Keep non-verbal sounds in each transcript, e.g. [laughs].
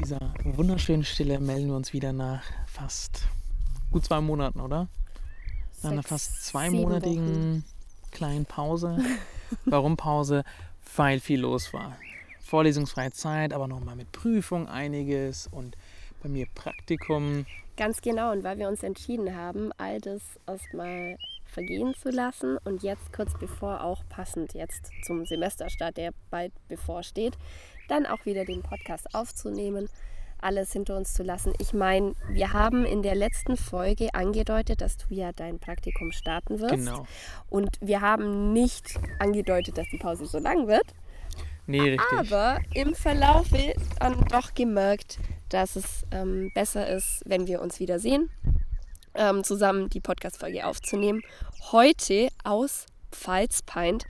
dieser wunderschönen Stille melden wir uns wieder nach fast gut zwei Monaten, oder? Nach einer fast zweimonatigen kleinen Pause. [laughs] Warum Pause? Weil viel los war. Vorlesungsfreie Zeit, aber nochmal mit Prüfung einiges und bei mir Praktikum. Ganz genau, und weil wir uns entschieden haben, all das erstmal vergehen zu lassen und jetzt kurz bevor auch passend jetzt zum Semesterstart, der bald bevorsteht, dann auch wieder den Podcast aufzunehmen, alles hinter uns zu lassen. Ich meine, wir haben in der letzten Folge angedeutet, dass du ja dein Praktikum starten wirst. Genau. Und wir haben nicht angedeutet, dass die Pause so lang wird. Nee, richtig. Aber im Verlauf dann doch gemerkt, dass es ähm, besser ist, wenn wir uns wiedersehen, ähm, zusammen die Podcast-Folge aufzunehmen. Heute aus Pfalzpeint.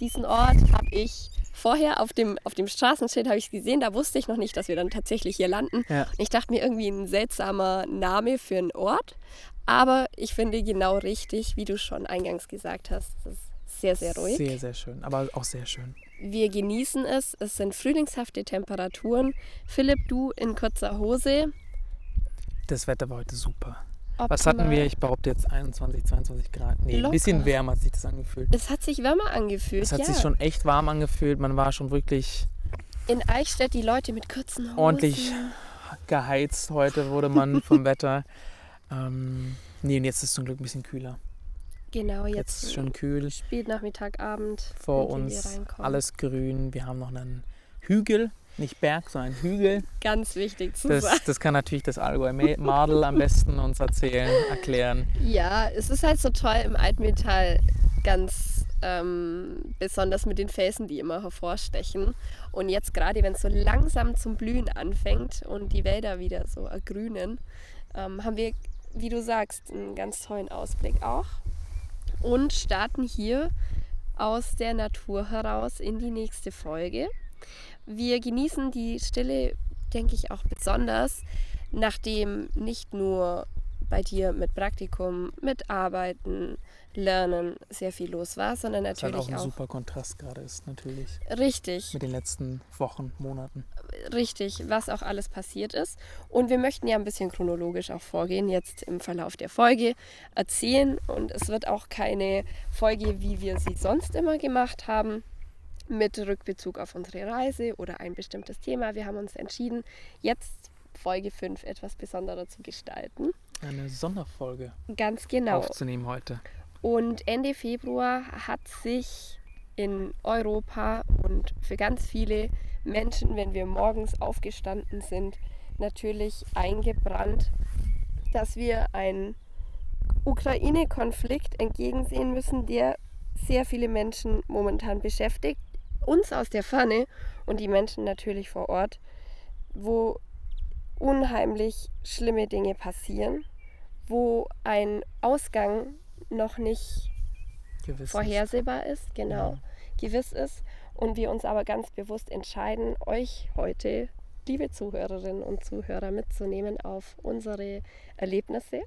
Diesen Ort habe ich vorher auf dem, auf dem Straßenschild habe ich gesehen, da wusste ich noch nicht, dass wir dann tatsächlich hier landen. Ja. Ich dachte mir irgendwie ein seltsamer Name für einen Ort, aber ich finde genau richtig, wie du schon eingangs gesagt hast. Es ist sehr, sehr ruhig. Sehr, sehr schön, aber auch sehr schön. Wir genießen es. Es sind frühlingshafte Temperaturen. Philipp, du in kurzer Hose. Das Wetter war heute super. Optimal. Was hatten wir? Ich behaupte jetzt 21, 22 Grad. Nee, ein bisschen wärmer hat sich das angefühlt. Es hat sich wärmer angefühlt. Es hat ja. sich schon echt warm angefühlt. Man war schon wirklich in Eichstätt die Leute mit kurzen Hosen. ordentlich geheizt. Heute wurde man [laughs] vom Wetter. Ähm, nee, und jetzt ist es zum Glück ein bisschen kühler. Genau, Jetzt jetzt, ist es schon kühl. spät Nachmittag, Abend. Vor uns alles grün. Wir haben noch einen Hügel, nicht Berg, sondern Hügel. Ganz wichtig zu Das, sagen. das kann natürlich das Allgäu Madel am besten uns erzählen, erklären. Ja, es ist halt so toll im Altmetall ganz ähm, besonders mit den Felsen, die immer hervorstechen. Und jetzt gerade, wenn es so langsam zum Blühen anfängt und die Wälder wieder so ergrünen, ähm, haben wir, wie du sagst, einen ganz tollen Ausblick auch. Und starten hier aus der Natur heraus in die nächste Folge. Wir genießen die Stille, denke ich, auch besonders, nachdem nicht nur bei dir mit Praktikum, mit Arbeiten, Lernen sehr viel los war, sondern halt natürlich auch ein auch, super Kontrast gerade ist, natürlich. richtig, Mit den letzten Wochen, Monaten. richtig, was auch alles passiert ist. Und wir möchten ja ein bisschen chronologisch auch vorgehen, jetzt im Verlauf der Folge erzählen. Und es wird auch keine Folge, wie wir sie sonst immer gemacht haben, mit Rückbezug auf unsere Reise oder ein bestimmtes Thema. Wir haben uns entschieden, jetzt Folge 5 etwas besonderer zu gestalten. Eine Sonderfolge Ganz genau. aufzunehmen heute. Und Ende Februar hat sich in Europa und für ganz viele Menschen, wenn wir morgens aufgestanden sind, natürlich eingebrannt, dass wir einen Ukraine-Konflikt entgegensehen müssen, der sehr viele Menschen momentan beschäftigt. Uns aus der Ferne und die Menschen natürlich vor Ort, wo unheimlich schlimme Dinge passieren, wo ein Ausgang noch nicht Gewiss. vorhersehbar ist, genau, Ja. gewiss ist. Und wir uns aber ganz bewusst entscheiden, euch heute, liebe Zuhörerinnen und Zuhörer, mitzunehmen auf unsere Erlebnisse,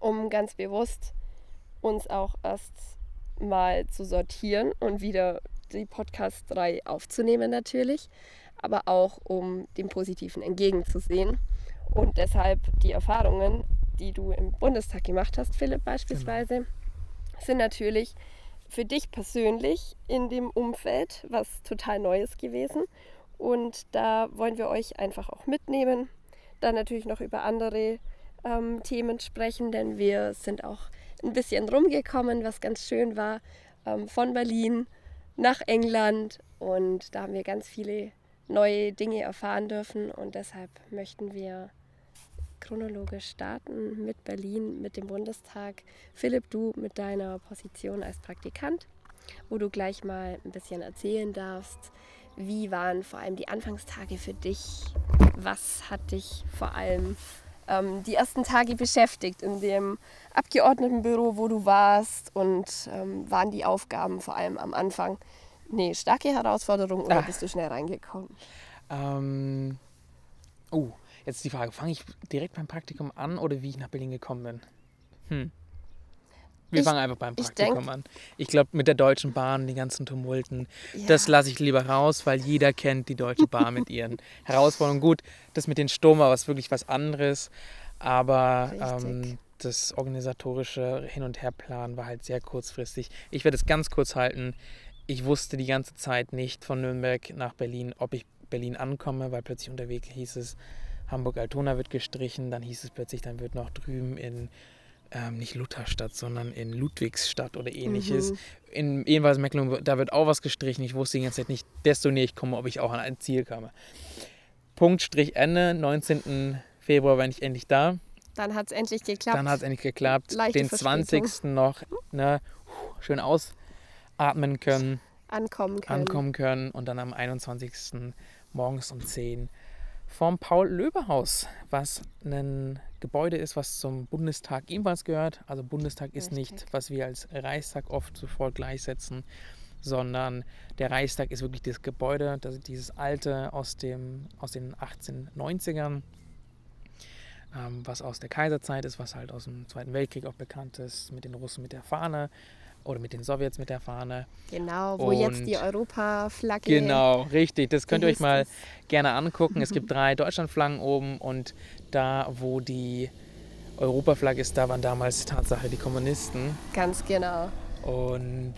um ganz bewusst uns auch erst mal zu sortieren und wieder die Podcast-Reihe aufzunehmen natürlich, aber auch um dem Positiven entgegenzusehen. Und deshalb die Erfahrungen, die du im Bundestag gemacht hast, Philipp beispielsweise, sind natürlich für dich persönlich in dem Umfeld was total Neues gewesen. Und da wollen wir euch einfach auch mitnehmen. Dann natürlich noch über andere ähm, Themen sprechen, denn wir sind auch ein bisschen rumgekommen, was ganz schön war, ähm, von Berlin nach England. Und da haben wir ganz viele neue Dinge erfahren dürfen. Und deshalb möchten wir chronologisch starten mit Berlin, mit dem Bundestag. Philipp, du mit deiner Position als Praktikant, wo du gleich mal ein bisschen erzählen darfst, wie waren vor allem die Anfangstage für dich? Was hat dich vor allem ähm, die ersten Tage beschäftigt in dem Abgeordnetenbüro, wo du warst? Und ähm, waren die Aufgaben vor allem am Anfang eine starke Herausforderung oder Ah. bist du schnell reingekommen? Ähm, oh, jetzt die Frage, fange ich direkt beim Praktikum an oder wie ich nach Berlin gekommen bin? Hm. Wir Ich- fangen einfach beim ich Praktikum denk- an. Ich glaube, mit der Deutschen Bahn, die ganzen Tumulten, Ja. das lasse ich lieber raus, weil jeder kennt die Deutsche Bahn mit ihren [laughs] Herausforderungen. Gut, das mit den Sturm war was wirklich was anderes, aber ähm, das organisatorische Hin- und Herplan war halt sehr kurzfristig. Ich werde es ganz kurz halten. Ich wusste die ganze Zeit nicht von Nürnberg nach Berlin, ob ich Berlin ankomme, weil plötzlich unterwegs hieß es, Hamburg-Altona wird gestrichen, dann hieß es plötzlich, dann wird noch drüben in ähm, nicht Lutherstadt, sondern in Ludwigsstadt oder ähnliches. Mhm. In jedenfalls Mecklenburg, da wird auch was gestrichen. Ich wusste die ganze Zeit nicht, desto näher ich komme, ob ich auch an ein Ziel komme. Punkt, Strich, Ende. 19. Februar bin ich endlich da. Dann hat es endlich geklappt. Dann hat es endlich geklappt. Leichte Den Verspätung. 20. noch ne, schön ausatmen können, ankommen können. ankommen können und dann am 21. morgens um 10 vom Paul-Löbe-Haus, was ein Gebäude ist, was zum Bundestag ebenfalls gehört. Also Bundestag ist nicht, was wir als Reichstag oft sofort gleichsetzen, sondern der Reichstag ist wirklich das Gebäude, das dieses alte aus, dem, aus den 1890ern, ähm, was aus der Kaiserzeit ist, was halt aus dem Zweiten Weltkrieg auch bekannt ist, mit den Russen mit der Fahne oder mit den Sowjets mit der Fahne. Genau, wo jetzt Und- die Europaflagge Genau, richtig. Das könnt ihr euch mal gerne angucken. Es gibt [laughs] drei Deutschlandflaggen oben und da, wo die Europaflagge ist, da waren damals Tatsache die Kommunisten. Ganz genau. Und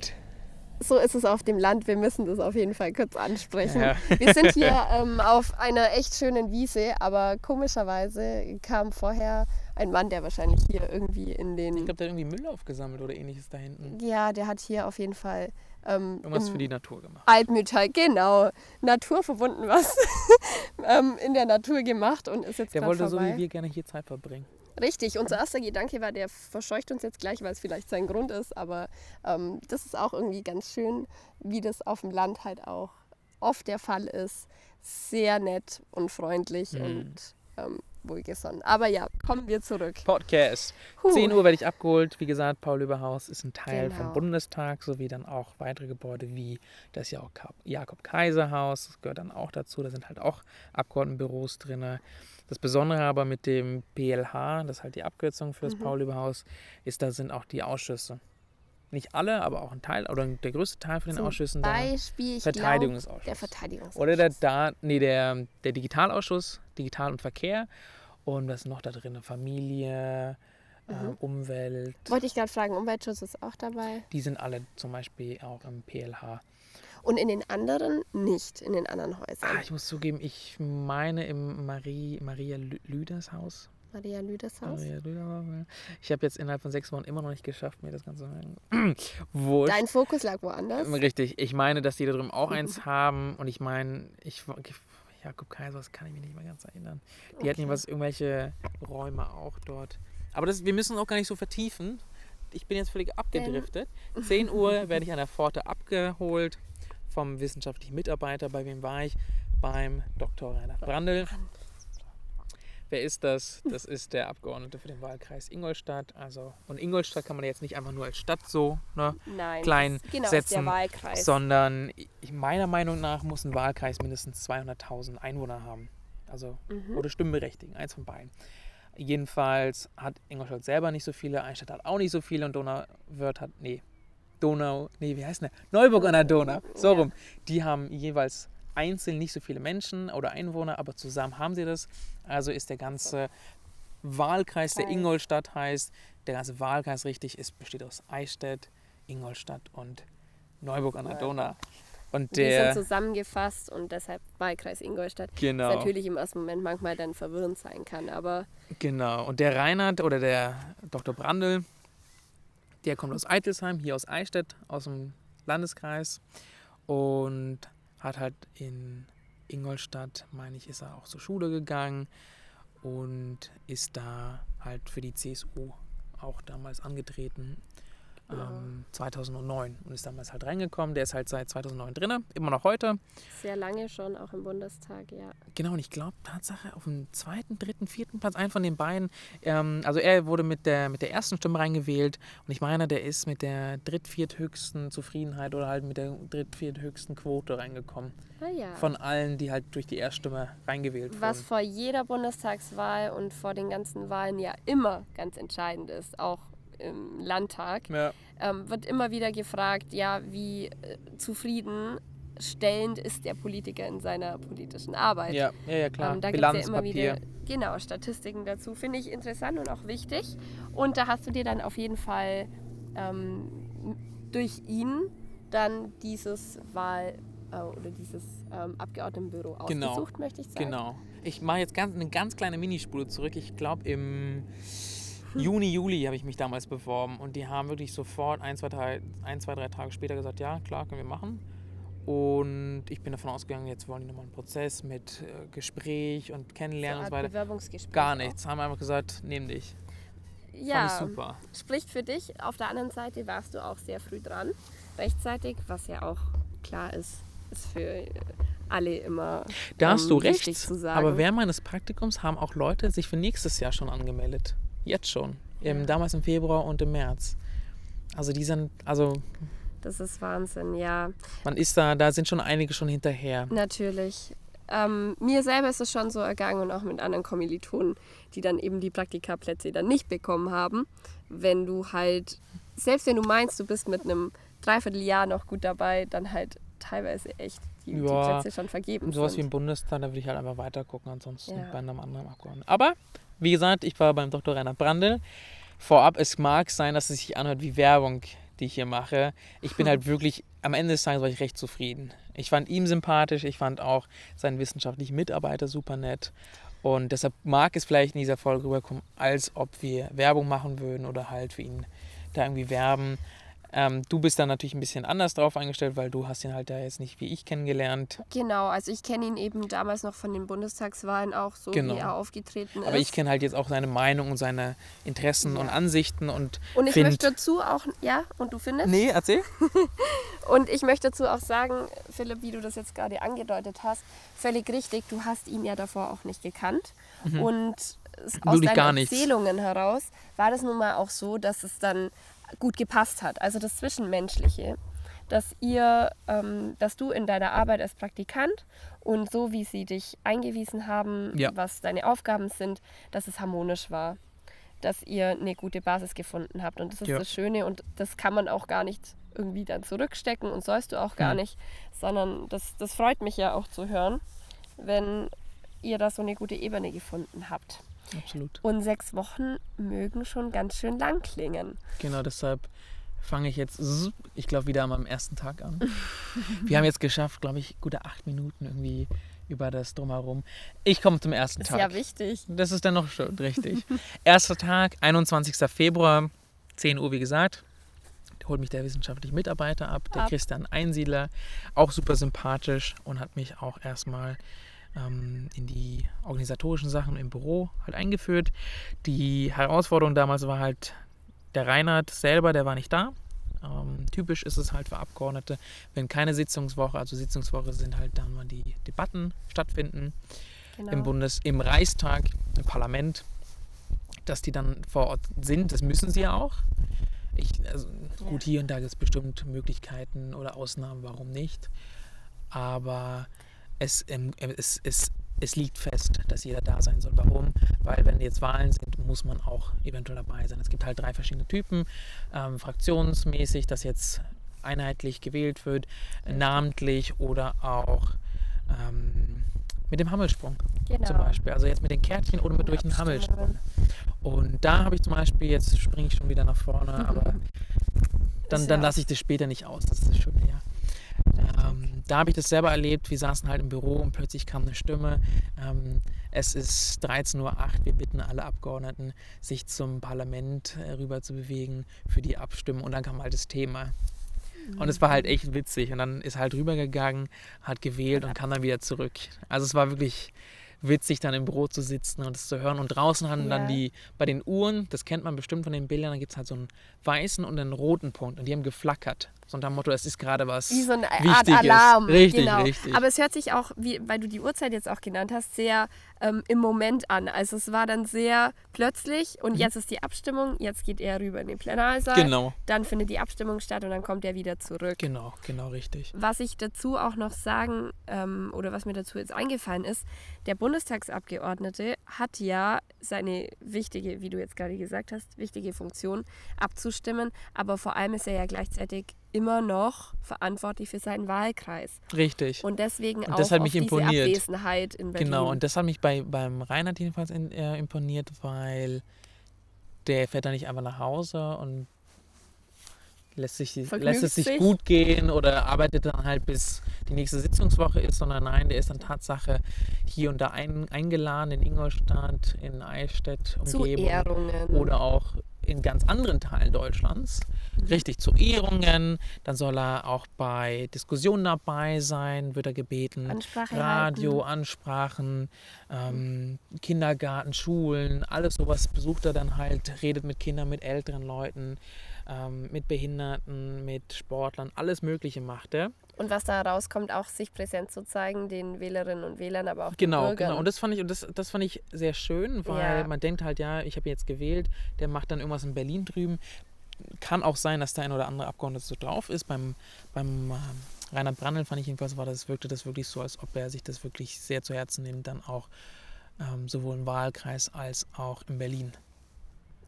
So ist es auf dem Land. Wir müssen das auf jeden Fall kurz ansprechen. Ja. [laughs] Wir sind hier [laughs] ähm, auf einer echt schönen Wiese, aber komischerweise kam vorher ein Mann, der wahrscheinlich hier irgendwie in den. ich glaube, der hat irgendwie Müll aufgesammelt oder ähnliches da hinten. ja, der hat hier auf jeden Fall ähm, Irgendwas für die Natur gemacht. Altmühltal, genau, naturverbunden was [laughs] ähm, in der Natur gemacht und ist jetzt Der wollte so vorbei. wie wir gerne hier Zeit verbringen. Richtig, unser erster Gedanke war, der verscheucht uns jetzt gleich, weil es vielleicht sein Grund ist, aber ähm, das ist auch irgendwie ganz schön, wie das auf dem Land halt auch oft der Fall ist. Sehr nett und freundlich Mhm. und ähm, wohlgesonnen. Aber ja, kommen wir zurück. Podcast. Huh. 10 Uhr werde ich abgeholt. Wie gesagt, Paul-Löbe-Haus ist ein Teil Genau. vom Bundestag, sowie dann auch weitere Gebäude wie das Jakob-Kaiser-Haus. Das gehört dann auch dazu. Da sind halt auch Abgeordnetenbüros drin. Das Besondere aber mit dem PLH, das ist halt die Abkürzung für das Mhm. Paul-Löbe-Haus, ist, da sind auch die Ausschüsse. Nicht alle, aber auch ein Teil oder der größte Teil von den Zum Ausschüssen. Beispiel, ich glaube, Verteidigungsausschuss. der Verteidigungsausschuss. Oder der, da, nee, der, der Digitalausschuss, Digital und Verkehr. Und was ist noch da drin? Familie, ähm, Umwelt. Wollte ich gerade fragen, Umweltschutz ist auch dabei. Die sind alle zum Beispiel auch im PLH. Und in den anderen nicht, in den anderen Häusern. Ah, ich muss zugeben, ich meine im Marie, Maria Lü- Lüders Haus. Maria Lüders Haus. Maria Lüders Haus, ja. Ich habe jetzt innerhalb von sechs Wochen immer noch nicht geschafft, mir das Ganze [clears throat] Wurscht. Dein Fokus lag woanders. Richtig, ich meine, dass die da drüben auch eins haben. Und ich meine, ich Jakob Kaiser, das kann ich mich nicht mehr ganz erinnern. Die hatten Okay. was, irgendwelche Räume auch dort. Aber das, wir müssen auch gar nicht so vertiefen. Ich bin jetzt völlig abgedriftet. [laughs] 10 Uhr werde ich an der Pforte abgeholt vom wissenschaftlichen Mitarbeiter. Bei wem war ich? Beim Dr. Reinhard Brandl. Wer ist das? Das ist der Abgeordnete für den Wahlkreis Ingolstadt. Also, und Ingolstadt kann man jetzt nicht einfach nur als Stadt so ne, Nein, klein genau, setzen, sondern meiner Meinung nach muss ein Wahlkreis mindestens 200.000 Einwohner haben. Also, Mhm. oder Stimmberechtigten, eins von beiden. Jedenfalls hat Ingolstadt selber nicht so viele, Eichstätt hat auch nicht so viele und Donauwörth hat, nee, Donau, nee, wie heißt der? Neuburg an der Donau, so Ja. rum. Die haben jeweils einzeln nicht so viele Menschen oder Einwohner, aber zusammen haben sie das. Also ist der ganze Wahlkreis, der. Ingolstadt heißt, der ganze Wahlkreis richtig ist, besteht aus Eichstätt, Ingolstadt und Neuburg an der. Donau. Und Die der, sind zusammengefasst und deshalb Wahlkreis Ingolstadt. genau. Was natürlich im ersten Moment manchmal dann verwirrend sein kann, aber Genau. Und der Reinhard oder der Dr. Brandl, der kommt aus Eitelsheim, hier aus Eichstätt, aus dem Landeskreis. Und hat halt in Ingolstadt, meine ich, ist er auch zur Schule gegangen und ist da halt für die CSU auch damals angetreten. Ähm, 2009 und ist damals halt reingekommen. Der ist halt seit 2009 drin, immer noch heute. sehr lange schon auch im Bundestag, ja. Genau, und ich glaube, Tatsache auf dem zweiten, dritten, vierten Platz, einen von den beiden. Ähm, also er wurde mit der, mit der ersten Stimme reingewählt und ich meine, der ist mit der dritt-, vierthöchsten Zufriedenheit oder halt mit der dritt-, vierthöchsten Quote reingekommen. Ah ja. Von allen, die halt durch die Erststimme reingewählt Was wurden. vor jeder Bundestagswahl und vor den ganzen Wahlen ja immer ganz entscheidend ist, auch im Landtag, Ja. ähm, wird immer wieder gefragt, ja, wie äh, zufriedenstellend ist der Politiker in seiner politischen Arbeit. Ja, ja, ja, klar. Ähm, da gibt es ja immer wieder genau, Statistiken dazu. Finde ich interessant und auch wichtig. Und da hast du dir dann auf jeden Fall ähm, durch ihn dann dieses Wahl- äh, oder dieses ähm, Abgeordnetenbüro Genau. ausgesucht, möchte ich sagen. Genau. Ich mache jetzt ganz, eine ganz kleine Minispule zurück. Ich glaube, im [laughs] Juni, Juli habe ich mich damals beworben und die haben wirklich sofort ein, zwei, drei, ein, zwei, drei Tage später gesagt, ja, klar, können wir machen. Und ich bin davon ausgegangen, jetzt wollen die nochmal einen Prozess mit äh, Gespräch und So Kennenlernen eine und so weiter. Bewerbungsgespräch Gar auch. nichts. Haben einfach gesagt, nehm dich. Ja, Fand ich super. spricht für dich. Auf der anderen Seite warst du auch sehr früh dran, rechtzeitig, was ja auch klar ist, ist für alle immer Da hast ähm, du recht. zu sagen. Aber während meines Praktikums haben auch Leute sich für nächstes Jahr schon angemeldet. Jetzt schon. Im, damals im Februar und im März. Also die sind, also das ist Wahnsinn, ja. man ist da, da sind schon einige schon hinterher. Natürlich. Ähm, mir selber ist es schon so ergangen und auch mit anderen Kommilitonen, die dann eben die Praktikaplätze dann nicht bekommen haben. Wenn du halt, selbst wenn du meinst, du bist mit einem Dreivierteljahr noch gut dabei, dann halt teilweise echt die, die Ja, Plätze schon vergeben Sowas wie sind. im Bundestag, da würde ich halt einfach weiter gucken, ansonsten Ja. bei einem anderen Abgeordneten. Aber, wie gesagt, ich war beim Dr. Rainer Brandl. Vorab, es mag sein, dass es sich anhört wie Werbung, die ich hier mache. Ich bin [laughs] halt wirklich, am Ende des Tages war ich recht zufrieden. Ich fand ihn sympathisch, ich fand auch seinen wissenschaftlichen Mitarbeiter super nett. Und deshalb mag es vielleicht in dieser Folge rüberkommen, als ob wir Werbung machen würden oder halt für ihn da irgendwie werben. Ähm, du bist da natürlich ein bisschen anders drauf eingestellt, weil du hast ihn halt da jetzt nicht wie ich kennengelernt. Genau, also ich kenne ihn eben damals noch von den Bundestagswahlen auch so, Genau. wie er aufgetreten Aber ist. ich kenne halt jetzt auch seine Meinung und seine Interessen und Ja. Ansichten und und ich möchte dazu auch, ja, und du findest? Nee, erzähl. [laughs] Und ich möchte dazu auch sagen, Philipp, wie du das jetzt gerade angedeutet hast, völlig richtig, du hast ihn ja davor auch nicht gekannt. Und es- aus Wirklich deinen nichts. Erzählungen heraus war das nun mal auch so, dass es dann gut gepasst hat. Also das Zwischenmenschliche, dass ihr, ähm, dass du in deiner Arbeit als Praktikant und so wie sie dich eingewiesen haben, Ja. was deine Aufgaben sind, dass es harmonisch war. Dass ihr eine gute Basis gefunden habt. Und das ist Ja. das Schöne und das kann man auch gar nicht irgendwie dann zurückstecken und sollst du auch gar Hm. nicht, sondern das, das freut mich ja auch zu hören, wenn ihr da so eine gute Ebene gefunden habt. Absolut. Und sechs Wochen mögen schon ganz schön lang klingen. Genau, deshalb fange ich jetzt, ich glaube, wieder meinem ersten Tag an. [laughs] Wir haben jetzt geschafft, glaube ich, gute acht Minuten irgendwie über das Drumherum. Ich komme zum ersten Ist Tag. ja wichtig. Das ist dann noch schon richtig. [laughs] Erster Tag, 21. Februar, 10 Uhr, wie gesagt. Da holt mich der wissenschaftliche Mitarbeiter ab, der Ab. Christian Einsiedler, auch super sympathisch und hat mich auch erstmal ähm, in die organisatorischen Sachen im Büro halt eingeführt. Die Herausforderung damals war halt, der Reinhard selber, der war nicht da. Ähm, typisch ist es halt für Abgeordnete, wenn keine Sitzungswoche, also Sitzungswoche sind halt dann, wann die Debatten stattfinden Genau. im Bundes, im Reichstag, im Parlament, dass die dann vor Ort sind. Das müssen sie ja auch. Ich, also, gut, hier und da gibt es bestimmt Möglichkeiten oder Ausnahmen, warum nicht. Aber es, ähm, es, es, es liegt fest, dass jeder da sein soll. Warum? Weil wenn jetzt Wahlen sind, muss man auch eventuell dabei sein. Es gibt halt drei verschiedene Typen. Ähm, fraktionsmäßig, dass jetzt einheitlich gewählt wird, namentlich oder auch ähm, mit dem Hammelsprung genau. zum Beispiel. Also jetzt mit den Kärtchen oder mit durch den Hammelsprung. Und da habe ich zum Beispiel, jetzt springe ich schon wieder nach vorne, aber dann, dann lasse ich das später nicht aus. Das ist das Schöne, ja. Ähm, da habe ich das selber erlebt. Wir saßen halt im Büro und plötzlich kam eine Stimme. Ähm, es ist 13.08 Uhr. Wir bitten alle Abgeordneten, sich zum Parlament äh, rüber zu bewegen für die Abstimmung. Und dann kam halt das Thema. Und es war halt echt witzig. Und dann ist halt rübergegangen, hat gewählt und kam dann wieder zurück. Also es war wirklich witzig, dann im Büro zu sitzen und es zu hören. Und draußen haben dann Ja. die, bei den Uhren, das kennt man bestimmt von den Bildern, da gibt es halt so einen weißen und einen roten Punkt. Und die haben geflackert. So unter dem Motto, es ist gerade was Wie so eine Art Wichtiges. Alarm. Richtig, genau. richtig. Aber es hört sich auch, wie, weil du die Uhrzeit jetzt auch genannt hast, sehr ähm, im Moment an. Also es war dann sehr plötzlich und jetzt ist die Abstimmung, jetzt geht er rüber in den Plenarsaal. Mhm. Genau, Dann findet die Abstimmung statt und dann kommt er wieder zurück. genau, genau richtig. Was ich dazu auch noch sagen, ähm, oder was mir dazu jetzt eingefallen ist, der Bundestagsabgeordnete hat ja seine wichtige, wie du jetzt gerade gesagt hast, wichtige Funktion abzustimmen. Aber vor allem ist er ja gleichzeitig immer noch verantwortlich für seinen Wahlkreis. Richtig. Und deswegen Und auch das hat auf mich diese imponiert. Abwesenheit in Berlin. Genau, und das hat mich bei, beim Reinhard jedenfalls in, äh, imponiert, weil der fährt dann nicht einfach nach Hause und lässt, sich, lässt es sich sich. gut gehen oder arbeitet dann halt bis die nächste Sitzungswoche ist, sondern nein, der ist dann Tatsache hier und da ein, eingeladen in Ingolstadt, in Eichstätt, zu Umgebung Ehrungen. oder auch in ganz anderen Teilen Deutschlands. Richtig zu Ehrungen. Dann soll er auch bei Diskussionen dabei sein, wird er gebeten. Ansprache Radio, halten. Ansprachen, ähm, Kindergarten, Schulen, alles sowas besucht er dann halt, redet mit Kindern, mit älteren Leuten, ähm, mit Behinderten, mit Sportlern, alles Mögliche macht er. Und was da rauskommt, auch sich präsent zu zeigen, den Wählerinnen und Wählern, aber auch Genau, den Bürgern. genau. Und das fand ich, und das, das fand ich sehr schön, weil Ja. man denkt halt, ja, ich habe jetzt gewählt, der macht dann irgendwas in Berlin drüben. Kann auch sein, dass der ein oder andere Abgeordnete so drauf ist. Beim, beim ähm, Reinhard Brandl fand ich jedenfalls, war das, wirkte das wirklich so, als ob er sich das wirklich sehr zu Herzen nimmt, dann auch ähm, sowohl im Wahlkreis als auch in Berlin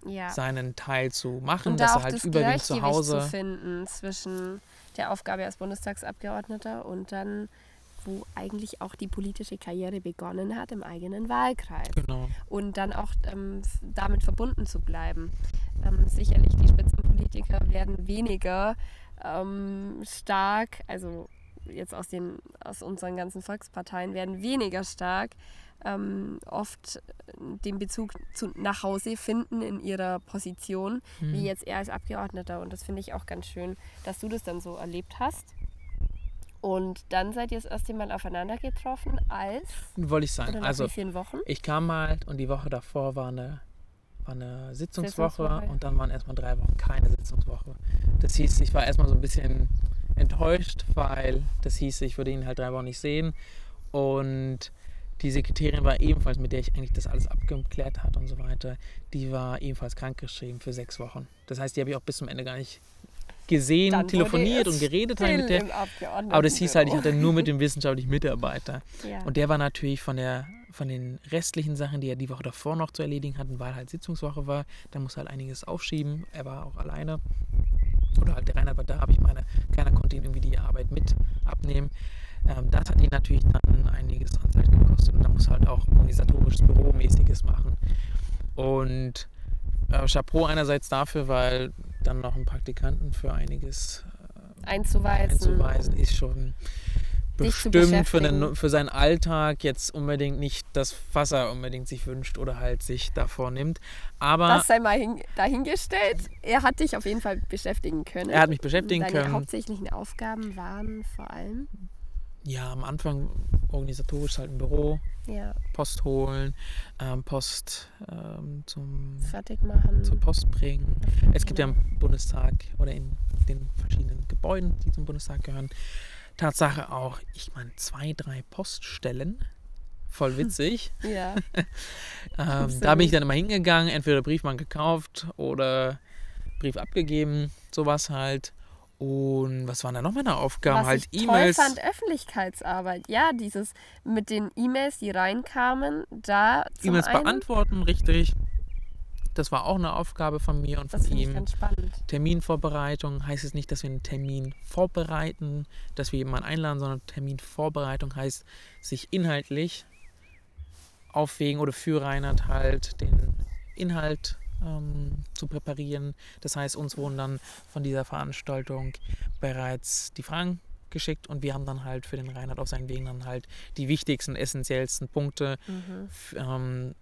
ja. seinen Teil zu machen, Und dass da er auch halt das überwiegend zu Hause. zu finden zwischen der Aufgabe als Bundestagsabgeordneter und dann, wo eigentlich auch die politische Karriere begonnen hat, im eigenen Wahlkreis. Genau. Und dann auch ähm, damit verbunden zu bleiben. Ähm, sicherlich, die Spitzenpolitiker werden weniger ähm, stark, also jetzt aus, den, aus unseren ganzen Volksparteien, werden weniger stark ähm, oft den Bezug zu, nach Hause finden in ihrer Position, Mhm. wie jetzt er als Abgeordneter. Und das finde ich auch ganz schön, dass du das dann so erlebt hast. Und dann seid ihr das erste Mal aufeinander getroffen als, Wollte ich sagen. Also? Ich kam halt und die Woche davor war eine, war eine Sitzungswoche, Sitzungswoche. und dann waren erstmal drei Wochen keine Sitzungswoche. Das hieß, ich war erstmal so ein bisschen enttäuscht, weil das hieß, ich würde ihn halt drei Wochen nicht sehen. Und die Sekretärin war ebenfalls, mit der ich eigentlich das alles abgeklärt hat und so weiter, die war ebenfalls krankgeschrieben für sechs Wochen. Das heißt, die habe ich auch bis zum Ende gar nicht gesehen, Dann telefoniert und geredet halt mit der. Aber das hieß halt, ich hatte nur mit dem wissenschaftlichen Mitarbeiter. Ja. Und der war natürlich von, der, von den restlichen Sachen, die er die Woche davor noch zu erledigen hatten, weil halt Sitzungswoche war, da musste halt einiges aufschieben. Er war auch alleine. Oder halt der Reinhard war da, aber ich meine, keiner konnte ihn irgendwie die Arbeit mit abnehmen. Ähm, das hat ihn natürlich dann Und da muss halt auch organisatorisches, Büromäßiges machen. Und äh, Chapeau einerseits dafür, weil dann noch einen Praktikanten für einiges einzuweisen. einzuweisen, ist schon bestimmt für, den, für seinen Alltag jetzt unbedingt nicht das, was er unbedingt sich wünscht oder halt sich davor nimmt. Aber Das sei mal hin, dahingestellt. Er hat dich auf jeden Fall beschäftigen können. er hat mich beschäftigen Deine können. hauptsächlichen Aufgaben waren vor allem, Ja, am Anfang organisatorisch halt im Büro, ja, Post holen, ähm, Post ähm, zum, fertig machen. zur Post bringen. Es gibt ja im Bundestag oder in den verschiedenen Gebäuden, die zum Bundestag gehören, Tatsache auch, ich meine, zwei, drei Poststellen. Voll [laughs] witzig. Ja, [laughs] Ähm, da bin ich dann immer hingegangen, entweder Briefmann gekauft oder Brief abgegeben, sowas halt. Und was waren da noch meine Aufgaben? was halt ich E-Mails. toll fand, Öffentlichkeitsarbeit. Ja, dieses mit den E-Mails, die reinkamen, da E-Mails beantworten, richtig. Das war auch eine Aufgabe von mir und das von finde ich ihm. ganz spannend. Terminvorbereitung heißt es nicht, dass wir einen Termin vorbereiten, dass wir jemanden einladen, sondern Terminvorbereitung heißt, sich inhaltlich aufwägen oder für Reinhard halt den Inhalt ähm, zu präparieren. Das heißt, uns wurden dann von dieser Veranstaltung bereits die Fragen geschickt und wir haben dann halt für den Reinhard auf seinen Wegen dann halt die wichtigsten, essentiellsten Punkte Mhm. Ähm,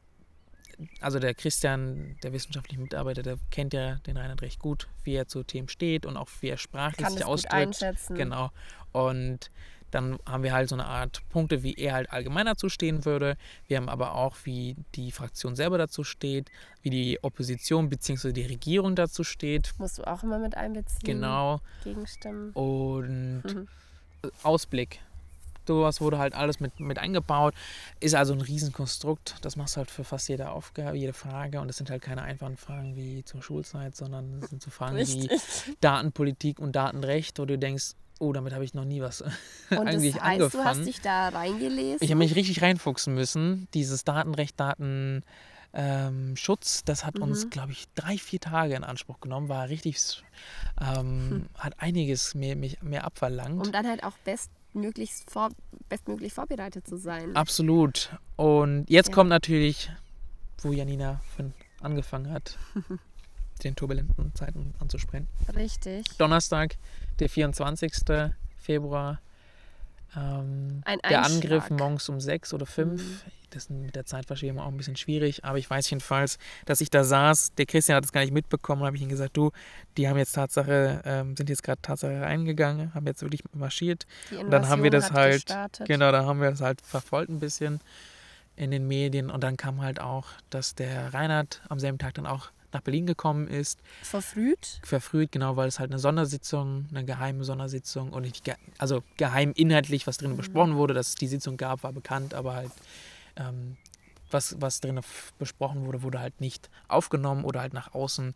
also der Christian, der wissenschaftliche Mitarbeiter, der kennt ja den Reinhard recht gut, wie er zu Themen steht und auch wie er sprachlich Kann sich ausdrückt. einschätzen. Genau. Und dann haben wir halt so eine Art Punkte, wie er halt allgemein dazu stehen würde. Wir haben aber auch, wie die Fraktion selber dazu steht, wie die Opposition bzw. die Regierung dazu steht. Musst du auch immer mit einbeziehen. Genau. Gegenstimmen. Und Mhm. Ausblick. Sowas wurde halt alles mit, mit eingebaut. Ist also ein Riesenkonstrukt. Das machst du halt für fast jede Aufgabe, jede Frage. Und das sind halt keine einfachen Fragen wie zur Schulzeit, sondern das sind so Fragen Richtig. wie Datenpolitik und Datenrecht, wo du denkst, oh, damit habe ich noch nie was [laughs] Und eigentlich das heißt, du hast angefangen. dich da reingelesen. Ich habe mich richtig reinfuchsen müssen. Dieses Datenrecht, Daten, ähm. Das hat uns, glaube ich, drei, vier Tage in Anspruch genommen. War richtig, ähm, hat einiges mehr, mehr, mehr abverlangt. Um dann halt auch bestmöglichst vor, bestmöglich vorbereitet zu sein. Absolut. Und jetzt Ja. kommt natürlich, wo Janina von angefangen hat, [laughs] den turbulenten Zeiten anzusprechen. Richtig. Donnerstag, der 24. Februar. Ähm, Ein der. Angriff morgens um sechs oder fünf. Mhm. Das ist mit der Zeitverschiebung auch ein bisschen schwierig, aber ich weiß jedenfalls, dass ich da saß. Der Christian hat es gar nicht mitbekommen. habe ich ihm gesagt, du, die haben jetzt Tatsache, ähm, sind jetzt gerade Tatsache reingegangen, haben jetzt wirklich marschiert. Und dann haben wir das halt, gestartet. genau, da haben wir das halt verfolgt ein bisschen in den Medien. Und dann kam halt auch, dass der Reinhard am selben Tag dann auch nach Berlin gekommen ist Verfrüht. verfrüht, genau, weil es halt eine Sondersitzung, eine geheime Sondersitzung und nicht, ge also geheim inhaltlich, was drin besprochen wurde, dass es die Sitzung gab, war bekannt, aber halt ähm, was, was drin besprochen wurde, wurde halt nicht aufgenommen oder halt nach außen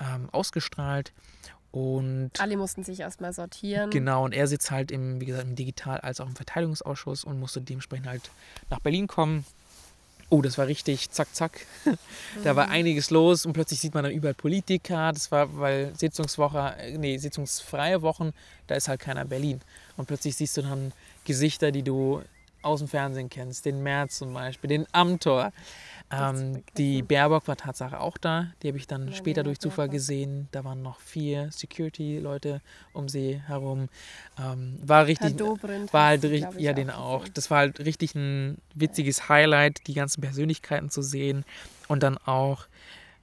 ähm, ausgestrahlt. Und Alle mussten sich erstmal sortieren. genau, und er sitzt halt im, wie gesagt, im Digital- als auch im Verteidigungsausschuss und musste dementsprechend halt nach Berlin kommen. Oh, das war richtig zack, zack. [laughs] Da war einiges los und plötzlich sieht man dann überall Politiker. Das war, weil Sitzungswoche, äh, nee, sitzungsfreie Wochen, da ist halt keiner in Berlin. Und plötzlich siehst du dann Gesichter, die du aus dem Fernsehen kennst. Den Merz zum Beispiel, den Amtor. Ähm, die Baerbock war Tatsache auch da. Die habe ich dann Ja, später durch Zufall Baerbock. gesehen. Da waren noch vier Security-Leute um sie herum. Ähm, war richtig, Dobrindt. war halt richtig, ja, den auch. gesehen. Das war halt richtig ein witziges Highlight, die ganzen Persönlichkeiten zu sehen und dann auch,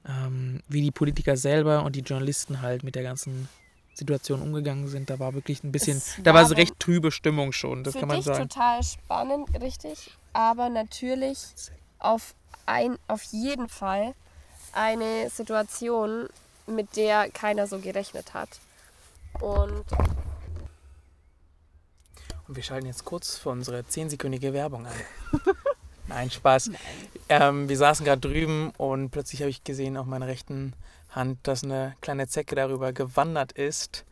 ähm, wie die Politiker selber und die Journalisten halt mit der ganzen Situation umgegangen sind. Da war wirklich ein bisschen, Es da war war so recht trübe Stimmung schon, das Für kann man dich sagen. total spannend, richtig. Aber natürlich auf, ein, auf jeden Fall eine Situation, mit der keiner so gerechnet hat. Und Und wir schalten jetzt kurz für unsere 10-sekündige Werbung ein. [laughs] Nein, Spaß. Ähm, wir saßen gerade drüben und plötzlich habe ich gesehen auf meiner rechten Hand, dass eine kleine Zecke darüber gewandert ist.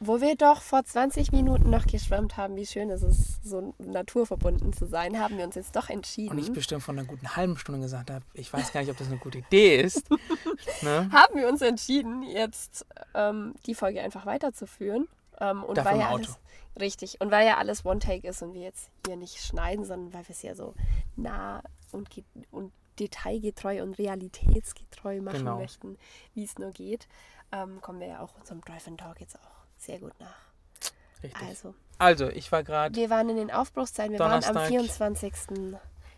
wo wir doch vor 20 Minuten noch geschwärmt haben, wie schön es ist, so naturverbunden zu sein, haben wir uns jetzt doch entschieden. Und ich bestimmt von einer guten halben Stunde gesagt habe, ich weiß gar nicht, ob das eine gute Idee ist. [laughs] ne? haben wir uns entschieden, jetzt ähm, die Folge einfach weiterzuführen. Ähm, und Dafür weil ja alles richtig und weil ja alles One-Take ist und wir jetzt hier nicht schneiden, sondern weil wir es ja so nah und, und detailgetreu und realitätsgetreu machen Genau. möchten, wie es nur geht, ähm, kommen wir ja auch unserem Drive and Talk jetzt auch sehr gut nach. Richtig. Also, Also, ich war gerade wir waren in den Aufbruchszeiten, wir waren am Donnerstag. 24.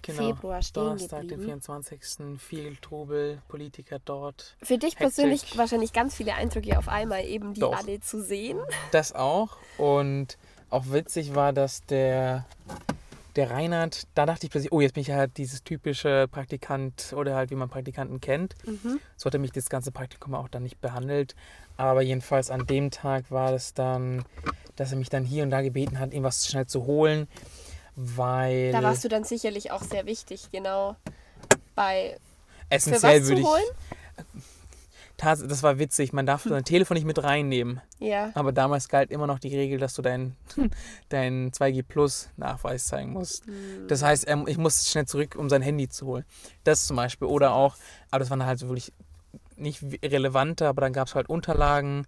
genau, Februar stehen Donnerstag, den geblieben. 24. Viel Trubel, Politiker dort. Für dich Hektisch. persönlich wahrscheinlich ganz viele Eindrücke auf einmal, eben die Doch. alle zu sehen. Das auch. Und auch witzig war, dass der, der Reinhard, da dachte ich plötzlich, oh, jetzt bin ich halt dieses typische Praktikant oder halt wie man Praktikanten kennt. Mhm. So hat er mich das ganze Praktikum auch dann nicht behandelt. Aber jedenfalls an dem Tag war es dann, dass er mich dann hier und da gebeten hat, ihm was schnell zu holen. Weil Da warst du dann sicherlich auch sehr wichtig, genau bei für essentiell was würde zu ich. holen. Das war witzig, man darf sein Telefon nicht mit reinnehmen. Ja, Aber damals galt immer noch die Regel, dass du deinen dein [laughs] 2G Plus Nachweis zeigen musst. Das heißt, ähm, ich musste schnell zurück, um sein Handy zu holen. Das zum Beispiel. Oder auch, aber das waren halt wirklich nicht w- relevante, aber dann gab es halt Unterlagen,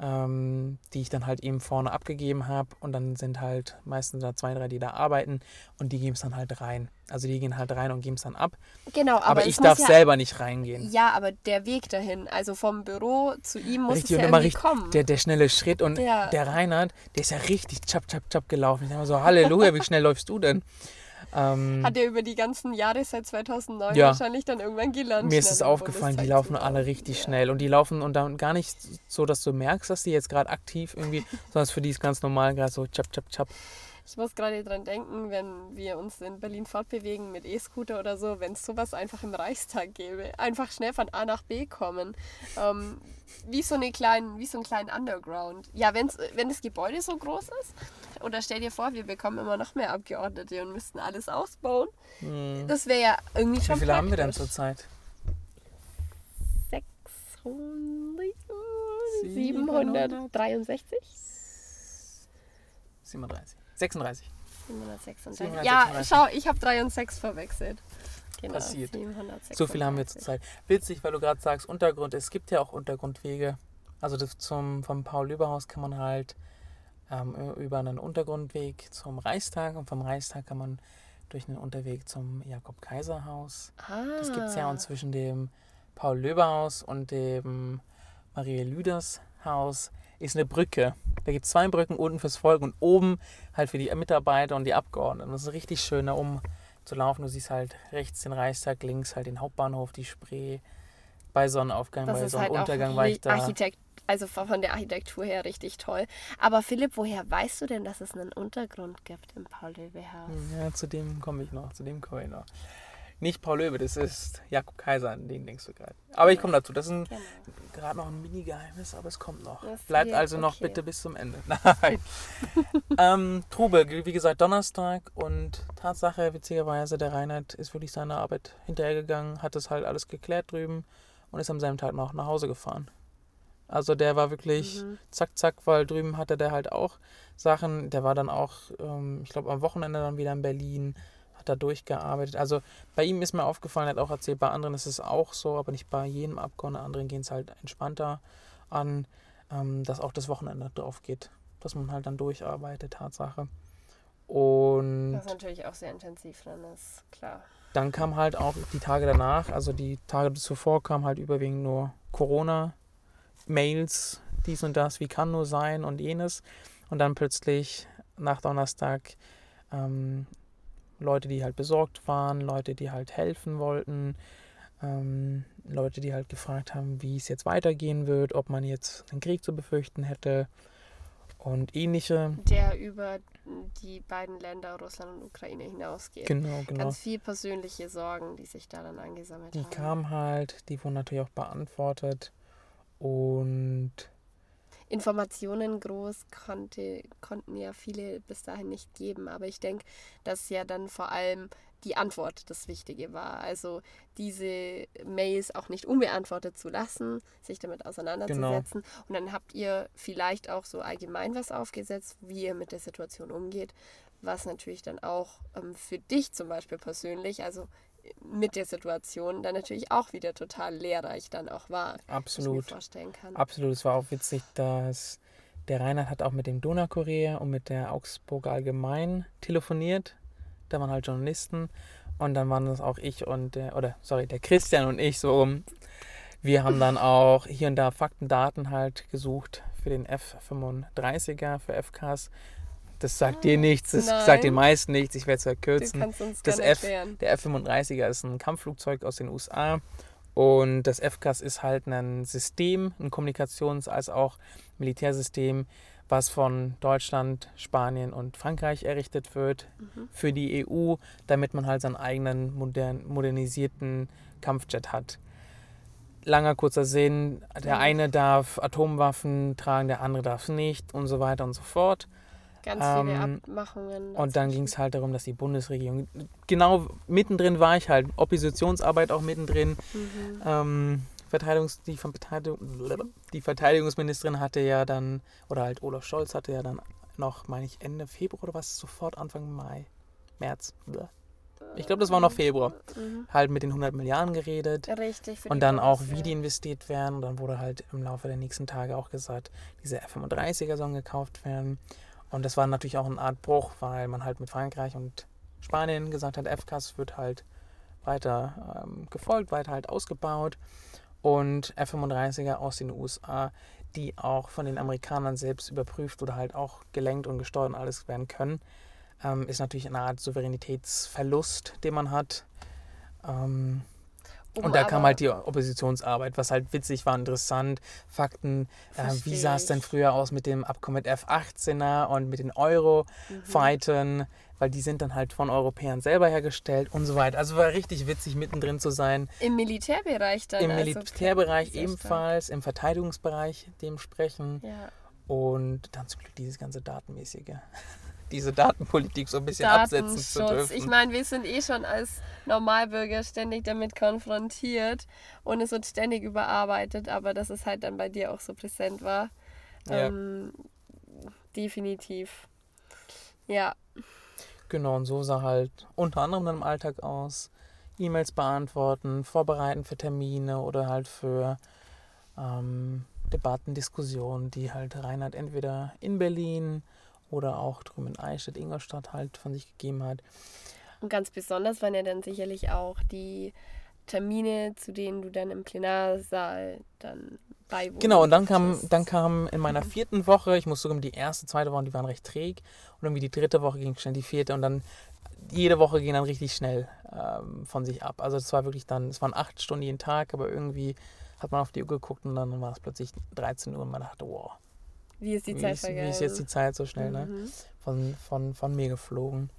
ähm, die ich dann halt eben vorne abgegeben habe. Und dann sind halt meistens da zwei, drei, die da arbeiten und die geben es dann halt rein. Also die gehen halt rein und geben es dann ab. genau. Aber, Aber, ich darf ja, selber nicht reingehen. Ja, aber der Weg dahin, also vom Büro zu ihm, muss Richtig, es und ja immer richtig, kommen. der, der schnelle Schritt und Ja. der Reinhard, der ist ja richtig chap, chap, chap gelaufen. Ich denke mir so, Halleluja, wie schnell läufst du denn? Ähm, Hat er über die ganzen Jahre seit 2009 Ja. wahrscheinlich dann irgendwann gelernt. mir ist es aufgefallen, die laufen alle richtig Ja. schnell und die laufen und dann gar nicht so, dass du merkst, dass die jetzt gerade aktiv irgendwie, [laughs] sondern für die ist ganz normal gerade so chap, chap, chap. Ich muss gerade dran denken, wenn wir uns in Berlin fortbewegen mit E-Scooter oder so, wenn es sowas einfach im Reichstag gäbe. Einfach schnell von A nach B kommen. Ähm, wie, so eine kleinen, wie so ein kleinen Underground. Ja, wenn's, wenn das Gebäude so groß ist, oder stell dir vor, wir bekommen immer noch mehr Abgeordnete und müssten alles ausbauen. Das wäre ja irgendwie Hm. Wie schon viele haben wir denn praktisch. zurzeit? 600, 700? 763? 37. 36. 736. 736. Ja, schau, ich habe 3 und 6 verwechselt. Genau, passiert. 736. So viel haben wir zurzeit. Witzig, weil du gerade sagst, Untergrund. Es gibt ja auch Untergrundwege. Also das zum, vom Paul-Löber-Haus kann man halt ähm, über einen Untergrundweg zum Reichstag und vom Reichstag kann man durch einen Unterweg zum Jakob-Kaiser-Haus. Ah, Das gibt es ja und zwischen dem Paul-Löber-Haus und dem Marie-Lüders-Haus ist eine Brücke. Da gibt es zwei Brücken, unten fürs Volk und oben halt für die Mitarbeiter und die Abgeordneten. Das ist richtig schön, da oben zu laufen. Du siehst halt rechts den Reichstag, links halt den Hauptbahnhof, die Spree. Bei Sonnenaufgang, Das bei halt Sonnenuntergang auch war ich da. Architekt, also von der Architektur her richtig toll. Aber Philipp, woher weißt du denn, dass es einen Untergrund gibt im Paul-Löwe-Haus? Ja, zu dem komme ich noch, zu dem komme ich noch. Nicht Paul Löwe, das ist Jakob Kaiser, an den denkst du gerade. Aber ich komme dazu, das ist ein, Genau. gerade noch ein Mini-Geheimnis, aber es kommt noch. Das Bleibt also noch okay. bitte bis zum Ende. [laughs] Nein. [laughs] ähm, Trubel, wie gesagt, Donnerstag und Tatsache, witzigerweise, der Reinhard ist wirklich seiner Arbeit hinterhergegangen, hat das halt alles geklärt drüben und ist am selben Tag noch nach Hause gefahren. Also der war wirklich Mhm. zack, zack, weil drüben hatte der halt auch Sachen. Der war dann auch, ähm, ich glaube, am Wochenende dann wieder in Berlin, da durchgearbeitet. Also bei ihm ist mir aufgefallen, er hat auch erzählt, bei anderen ist es auch so, aber nicht bei jedem Abgeordneten. Anderen gehen es halt entspannter an, ähm, dass auch das Wochenende drauf geht. Dass man halt dann durcharbeitet, Tatsache. Und Was natürlich auch sehr intensiv dann ist, klar. dann kam halt auch die Tage danach, also die Tage zuvor kam halt überwiegend nur Corona-Mails, dies und das, wie kann nur sein und jenes. Und dann plötzlich nach Donnerstag ähm, Leute, die halt besorgt waren, Leute, die halt helfen wollten, ähm, Leute, die halt gefragt haben, wie es jetzt weitergehen wird, ob man jetzt einen Krieg zu befürchten hätte und ähnliche. Der über die beiden Länder, Russland und Ukraine, hinausgeht. Genau, genau. Ganz viel persönliche Sorgen, die sich da dann angesammelt Die haben. kamen halt, die wurden natürlich auch beantwortet. Und Informationen groß konnte, konnten ja viele bis dahin nicht geben. Aber ich denke, dass ja dann vor allem die Antwort das Wichtige war. Also diese Mails auch nicht unbeantwortet zu lassen, sich damit auseinanderzusetzen. Und dann habt ihr vielleicht auch so allgemein was aufgesetzt, wie ihr mit der Situation umgeht, was natürlich dann auch ähm, für dich zum Beispiel persönlich, also mit der Situation dann natürlich auch wieder total lehrreich dann auch war. Was ich mir absolut, vorstellen kann. absolut. Es war auch witzig, dass der Reinhard hat auch mit dem Donaukurier und mit der Augsburger Allgemein telefoniert. Da waren halt Journalisten. Und dann waren das auch ich und der, oder sorry, der Christian und ich so rum. Wir haben dann auch hier und da Fakten, Daten halt gesucht für den F35er, für FKs. Das sagt dir nichts, das nein. sagt den meisten nichts. Ich werde es Du verkürzen. kannst uns das F, erklären. der F-35er ist ein Kampfflugzeug aus den USA und das FCAS ist halt ein System, ein Kommunikations- als auch Militärsystem, was von Deutschland, Spanien und Frankreich errichtet wird Mhm. für die EU, damit man halt seinen eigenen modern, modernisierten Kampfjet hat. Langer, kurzer Sinn, der Ja. eine darf Atomwaffen tragen, der andere darf nicht und so weiter und so fort. Ganz viele Ähm, Abmachungen. Und dann ging es halt darum, dass die Bundesregierung, genau mittendrin war ich halt, Oppositionsarbeit auch mittendrin. Mhm. Ähm, Verteidigungs, die, Verteidigung, die Verteidigungsministerin hatte ja dann, oder halt Olaf Scholz hatte ja dann noch, meine ich, Ende Februar oder was, sofort Anfang Mai, März. Ich glaube, das war noch Februar. Mhm. Halt mit den 100 Milliarden geredet. Richtig. Und dann auch, wie die investiert werden. Und dann wurde halt im Laufe der nächsten Tage auch gesagt, diese F-35er sollen gekauft werden. Und das war natürlich auch eine Art Bruch, weil man halt mit Frankreich und Spanien gesagt hat, FCAS wird halt weiter ähm, gefolgt, weiter halt ausgebaut. Und F-35er aus den USA, die auch von den Amerikanern selbst überprüft oder halt auch gelenkt und gesteuert und alles werden können, ähm, ist natürlich eine Art Souveränitätsverlust, den man hat. Ähm, und da kam halt die Oppositionsarbeit, was halt witzig war, interessant. Fakten, äh, wie sah es denn früher aus mit dem Abkommen mit F-18er und mit den Euro-Fighten, Mhm. weil die sind dann halt von Europäern selber hergestellt und so weiter. Also war richtig witzig, mittendrin zu sein. Im Militärbereich dann. Im also Militärbereich sehr ebenfalls, im Verteidigungsbereich dementsprechend. Ja. und dann zum Glück dieses ganze Datenmäßige. Diese Datenpolitik so ein bisschen absetzen zu dürfen. Ich meine, wir sind eh schon als Normalbürger ständig damit konfrontiert und es wird ständig überarbeitet, aber dass es halt dann bei dir auch so präsent war. Ja. Ähm, definitiv. Ja, Genau, und so sah halt unter anderem dann im Alltag aus. E-Mails beantworten, vorbereiten für Termine oder halt für ähm, Debatten, Diskussionen, die halt Reinhard entweder in Berlin oder auch drüben in Eichstätt, Ingolstadt halt von sich gegeben hat. Und ganz besonders waren ja dann sicherlich auch die Termine, zu denen du dann im Plenarsaal dann beiwohnst. Genau, und dann kam, dann kam in meiner vierten Woche, ich muss sogar die erste, zweite Woche, die waren recht träg. Und irgendwie die dritte Woche ging schnell die vierte und dann jede Woche ging dann richtig schnell ähm, von sich ab. Also es war wirklich dann, es waren acht Stunden jeden Tag, aber irgendwie hat man auf die Uhr geguckt und dann war es plötzlich 13 Uhr und man dachte, wow. Wie ist die Zeit ist, vergangen? Wie ist jetzt die Zeit so schnell, ne? Mhm. Von, von, von mir geflogen.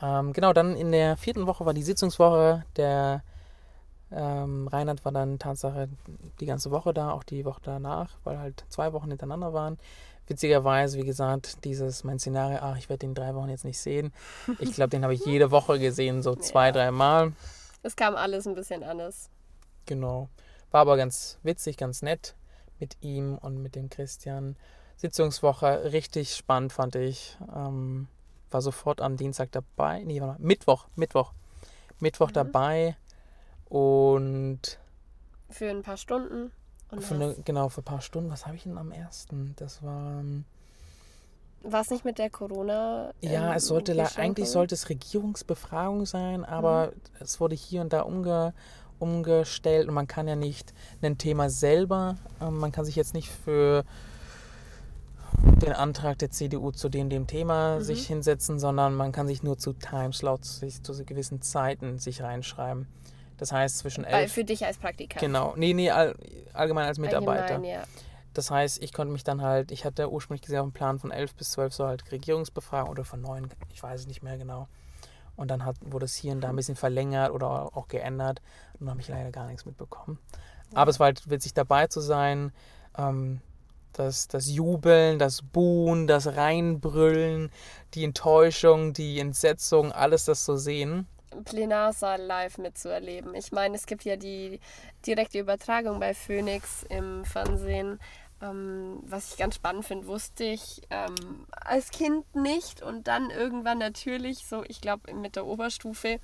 Ähm, genau, dann in der vierten Woche war die Sitzungswoche. Der ähm, Reinhard war dann Tatsache die ganze Woche da, auch die Woche danach, weil halt zwei Wochen hintereinander waren. Witzigerweise, wie gesagt, dieses mein Szenario, ach, ich werde den drei Wochen jetzt nicht sehen. Ich glaube, den habe ich jede Woche gesehen, so [laughs] zwei, Ja. drei Mal. Es kam alles ein bisschen anders. Genau. War aber ganz witzig, ganz nett mit ihm und mit dem Christian. Sitzungswoche richtig spannend, fand ich. Ähm, war sofort am Dienstag dabei. Nee, warte mal. Mittwoch, Mittwoch. Mittwoch Mhm. dabei. Und Für ein paar Stunden. Und für eine, genau, für ein paar Stunden. Was habe ich denn am ersten? Das war. ähm, war es nicht mit der Corona? Ja, ähm, es sollte eigentlich sollte es Regierungsbefragung sein, aber Mhm. es wurde hier und da umge, umgestellt und man kann ja nicht ein Thema selber, ähm, man kann sich jetzt nicht für den Antrag der CDU zu dem, dem Thema Mhm. sich hinsetzen, sondern man kann sich nur zu Timeslots, sich zu gewissen Zeiten sich reinschreiben. Das heißt zwischen elf. für dich als Praktikant. Genau, nee, nee, all, allgemein als Mitarbeiter. Allgemein, ja. Das heißt, ich konnte mich dann halt, ich hatte ursprünglich gesehen auf dem Plan von 11 bis 12 so halt Regierungsbefragung oder von 9, ich weiß es nicht mehr genau. Und dann hat, wurde es hier und da ein bisschen verlängert oder auch geändert. Und dann habe ich leider gar nichts mitbekommen. Aber es war halt witzig dabei zu sein. Ähm, das, das Jubeln, das Buhen, das Reinbrüllen, die Enttäuschung, die Entsetzung, alles das zu sehen. Plenarsaal live mitzuerleben. Ich meine, es gibt ja die direkte Übertragung bei Phoenix im Fernsehen. Ähm, was ich ganz spannend finde, wusste ich ähm, als Kind nicht und dann irgendwann natürlich, so ich glaube mit der Oberstufe,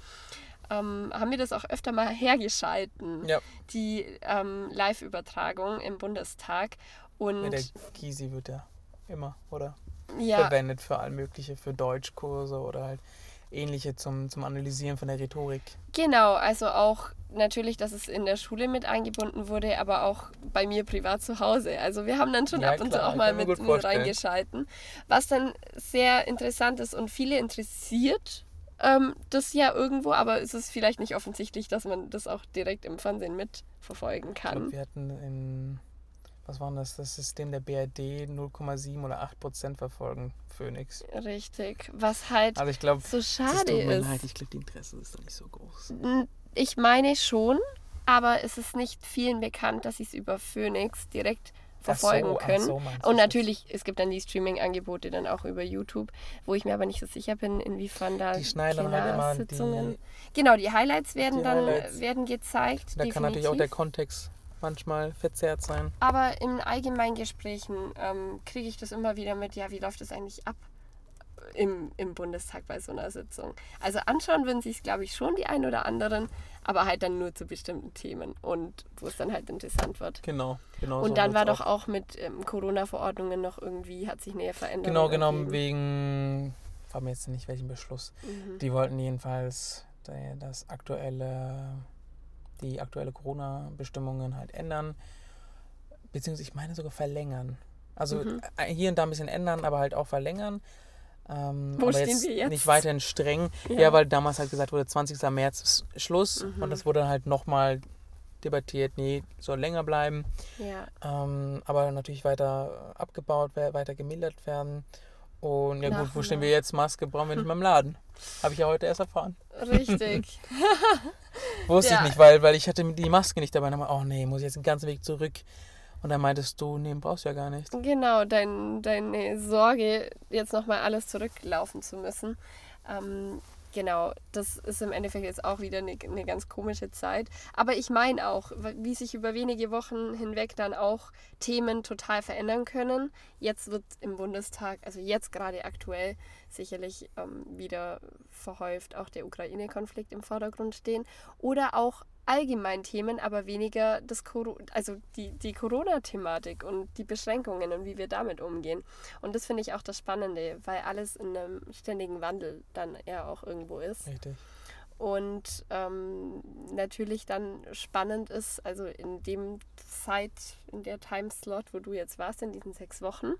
ähm, haben wir das auch öfter mal hergeschalten, Ja. die ähm, Live-Übertragung im Bundestag. Und Ja, der Gysi wird ja immer, oder? ja, verwendet für all mögliche, für Deutschkurse oder halt ähnliche zum, zum Analysieren von der Rhetorik. Genau, also auch natürlich, dass es in der Schule mit eingebunden wurde, aber auch bei mir privat zu Hause. Also wir haben dann schon Ja, ab und zu klar, auch ich mal kann mit, mit reingeschalten. Was dann sehr interessant ist und viele interessiert ähm, das ja irgendwo, aber ist es vielleicht nicht offensichtlich, dass man das auch direkt im Fernsehen mitverfolgen Ich glaub, kann. wir hatten in, was war denn das, das System der BRD 0,7 oder 8 Prozent verfolgen, Phoenix. Richtig. Was halt Also ich glaube, so schade tut mir ist. leid, ich glaube, die Interesse ist doch nicht so groß. Ich meine schon, aber es ist nicht vielen bekannt, dass sie es über Phoenix direkt so, verfolgen ach können. so Und natürlich, es gibt dann die Streaming-Angebote dann auch über YouTube, wo ich mir aber nicht so sicher bin, inwiefern da Die schneiden halt immer die- Genau, die Highlights werden Die dann Highlights. werden gezeigt. Da kann natürlich auch der definitiv. Kontext manchmal verzerrt sein. Aber in allgemeinen Gesprächen ähm, kriege ich das immer wieder mit, ja, wie läuft das eigentlich ab im, im Bundestag bei so einer Sitzung? Also anschauen würden sich glaube ich, schon die ein oder anderen, aber halt dann nur zu bestimmten Themen und wo es dann halt interessant wird. Genau, genau. so Und dann wird's war doch auch. auch mit ähm, Corona-Verordnungen noch irgendwie, hat sich näher verändert. Genau, genau, wegen, war mir jetzt nicht welchen Beschluss. Mhm. Die wollten jedenfalls der- das aktuelle, die aktuelle Corona-Bestimmungen halt ändern, beziehungsweise ich meine sogar verlängern. Also Mhm. äh, hier und da ein bisschen ändern, aber halt auch verlängern. Ähm, Wo aber stehen jetzt wir jetzt? nicht weiterhin streng. Ja. Ja. weil damals halt gesagt wurde, 20. März ist Schluss Mhm. und das wurde halt nochmal debattiert, nee, soll länger bleiben, Ja, ähm, aber natürlich weiter abgebaut, weiter gemildert werden. Und ja Nach gut, wo stehen wir jetzt? Maske brauchen wir nicht mehr im Laden. Habe ich ja heute erst erfahren. richtig. [laughs] [laughs] Wusste Ja. ich nicht, weil, weil ich hatte die Maske nicht dabei. Und dann war, oh nee, muss ich jetzt den ganzen Weg zurück. Und dann meintest du, nee, brauchst du ja gar nicht. Genau, dein, deine Sorge, jetzt nochmal alles zurücklaufen zu müssen. Ähm, genau, das ist im Endeffekt jetzt auch wieder eine, eine ganz komische Zeit. Aber ich meine auch, wie sich über wenige Wochen hinweg dann auch Themen total verändern können. Jetzt wird im Bundestag, also jetzt gerade aktuell, sicherlich ähm, wieder verhäuft auch der Ukraine-Konflikt im Vordergrund stehen. Oder auch allgemein Themen, aber weniger das also die, die Corona-Thematik und die Beschränkungen und wie wir damit umgehen. Und das finde ich auch das Spannende, weil alles in einem ständigen Wandel dann ja auch irgendwo ist. Richtig. Und ähm, natürlich dann spannend ist, also in dem Zeit, in der Timeslot, wo du jetzt warst, in diesen sechs Wochen,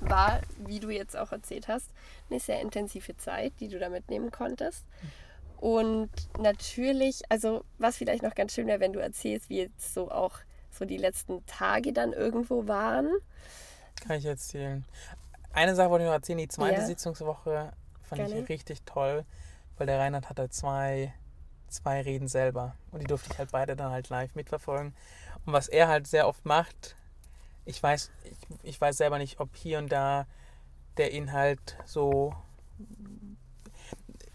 war, wie du jetzt auch erzählt hast, eine sehr intensive Zeit, die du da mitnehmen konntest. Mhm und natürlich, also was vielleicht noch ganz schön wäre, wenn du erzählst, wie jetzt so auch so die letzten Tage dann irgendwo waren. Kann ich erzählen. Eine Sache wollte ich noch erzählen, die zweite ja. Sitzungswoche fand Gerne. ich richtig toll, weil der Reinhard hatte zwei, zwei Reden selber und die durfte ich halt beide dann halt live mitverfolgen. Und was er halt sehr oft macht, ich weiß, ich, ich weiß selber nicht, ob hier und da der Inhalt so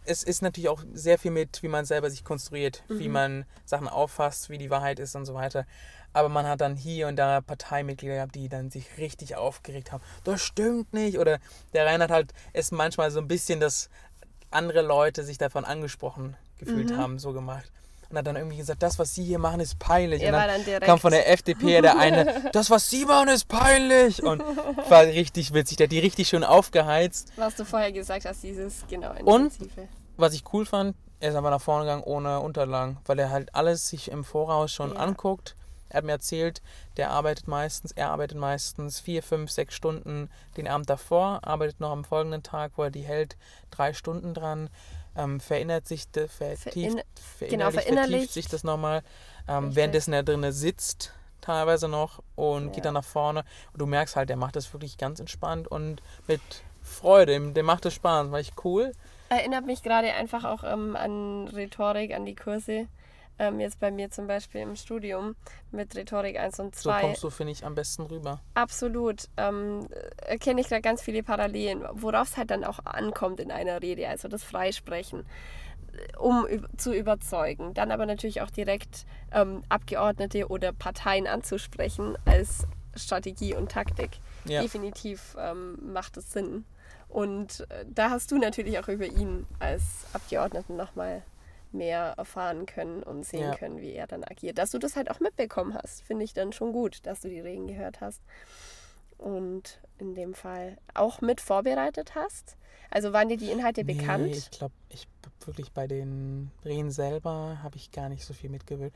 es ist natürlich auch sehr viel mit, wie man selber sich konstruiert, mhm. wie man Sachen auffasst, wie die Wahrheit ist und so weiter. Aber man hat dann hier und da Parteimitglieder gehabt, die dann sich richtig aufgeregt haben. Das stimmt nicht. Oder der Reinhard halt es manchmal so ein bisschen, dass andere Leute sich davon angesprochen gefühlt mhm. haben, so gemacht. Und hat dann irgendwie gesagt, das, was Sie hier machen, ist peinlich. Er und dann, dann kam von der FDP der eine, [laughs] das, was Sie machen, ist peinlich. Und war richtig witzig. Der hat die richtig schön aufgeheizt. Was du vorher gesagt hast, dieses, genau, intensive. Und was ich cool fand, er ist einfach nach vorne gegangen ohne Unterlagen, weil er halt alles sich im Voraus schon ja. anguckt. Er hat mir erzählt, der arbeitet meistens, er arbeitet meistens vier, fünf, sechs Stunden den Abend davor, arbeitet noch am folgenden Tag, wo er die hält, drei Stunden dran, ähm, verinnert sich, vertieft, Verin genau, vertieft sich das nochmal, ähm, währenddessen er drinnen sitzt teilweise noch und ja. geht dann nach vorne und du merkst halt, der macht das wirklich ganz entspannt und mit Freude, dem macht es Spaß, war ich cool erinnert mich gerade einfach auch ähm, an Rhetorik, an die Kurse. Ähm, jetzt bei mir zum Beispiel im Studium mit Rhetorik 1 und 2. So kommst du, finde ich, am besten rüber. Absolut. Ähm, erkenne ich da ganz viele Parallelen, worauf es halt dann auch ankommt in einer Rede, also das Freisprechen um zu überzeugen. Dann aber natürlich auch direkt ähm, Abgeordnete oder Parteien anzusprechen als Strategie und Taktik. Ja. Definitiv ähm, macht es Sinn. Und äh, da hast du natürlich auch über ihn als Abgeordneten nochmal mehr erfahren können und sehen ja. können, wie er dann agiert. Dass du das halt auch mitbekommen hast, finde ich dann schon gut, dass du die Reden gehört hast und in dem Fall auch mit vorbereitet hast. Also waren dir die Inhalte nee, bekannt? Ich glaube, ich wirklich bei den Reden selber habe ich gar nicht so viel mitgewählt.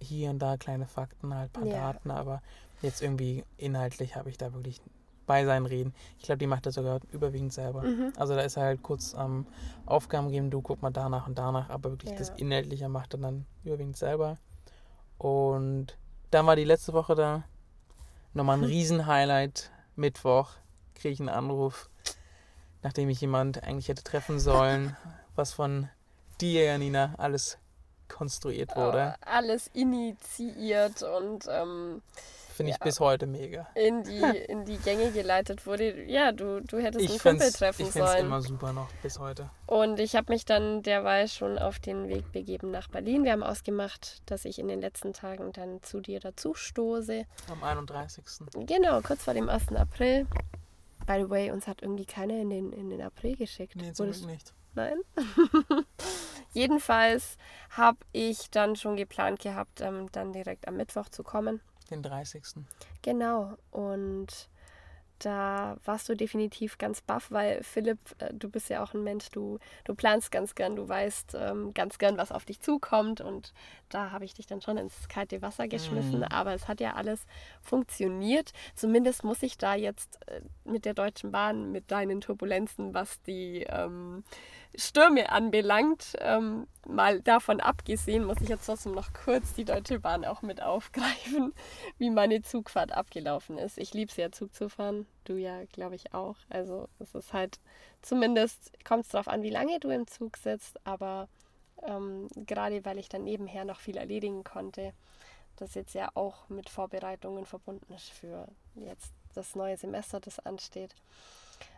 Hier und da kleine Fakten, halt ein paar ja. Daten, aber jetzt irgendwie inhaltlich habe ich da wirklich bei seinen Reden. Ich glaube, die macht er sogar überwiegend selber. Mhm. Also da ist er halt kurz am ähm, Aufgaben geben, du guck mal danach und danach, aber wirklich ja. das Inhaltliche macht er dann überwiegend selber. Und dann war die letzte Woche da. Nochmal ein [laughs] Riesen-Highlight. Mittwoch kriege ich einen Anruf, nachdem ich jemand eigentlich hätte treffen sollen, was von dir, Janina, alles konstruiert wurde. Oh, alles initiiert und ähm, Finde ich ja, bis heute mega. In die, in die Gänge geleitet wurde. Ja, du, du hättest ich einen Kumpel treffen ich sollen. Ich immer super noch, bis heute. Und ich habe mich dann derweil schon auf den Weg begeben nach Berlin. Wir haben ausgemacht, dass ich in den letzten Tagen dann zu dir dazu stoße. Am 31. Genau, kurz vor dem 1. April. By the way, uns hat irgendwie keiner in den, in den April geschickt. Nee, zum Glück nicht. Nein. [laughs] Jedenfalls habe ich dann schon geplant gehabt, ähm, dann direkt am Mittwoch zu kommen. Den 30. Genau. Und da warst du definitiv ganz baff, weil Philipp, äh, du bist ja auch ein Mensch, du, du planst ganz gern, du weißt ähm, ganz gern, was auf dich zukommt und da habe ich dich dann schon ins kalte Wasser geschmissen, mhm. aber es hat ja alles funktioniert. Zumindest muss ich da jetzt äh, mit der Deutschen Bahn, mit deinen Turbulenzen, was die ähm, Stürme anbelangt, ähm, mal davon abgesehen, muss ich jetzt trotzdem noch kurz die Deutsche Bahn auch mit aufgreifen, [laughs] wie meine Zugfahrt abgelaufen ist. Ich liebe es ja, Zug zu fahren. Du ja, glaube ich, auch. Also es ist halt, zumindest kommt es darauf an, wie lange du im Zug sitzt, aber ähm, gerade weil ich dann nebenher noch viel erledigen konnte, das jetzt ja auch mit Vorbereitungen verbunden ist für jetzt das neue Semester, das ansteht,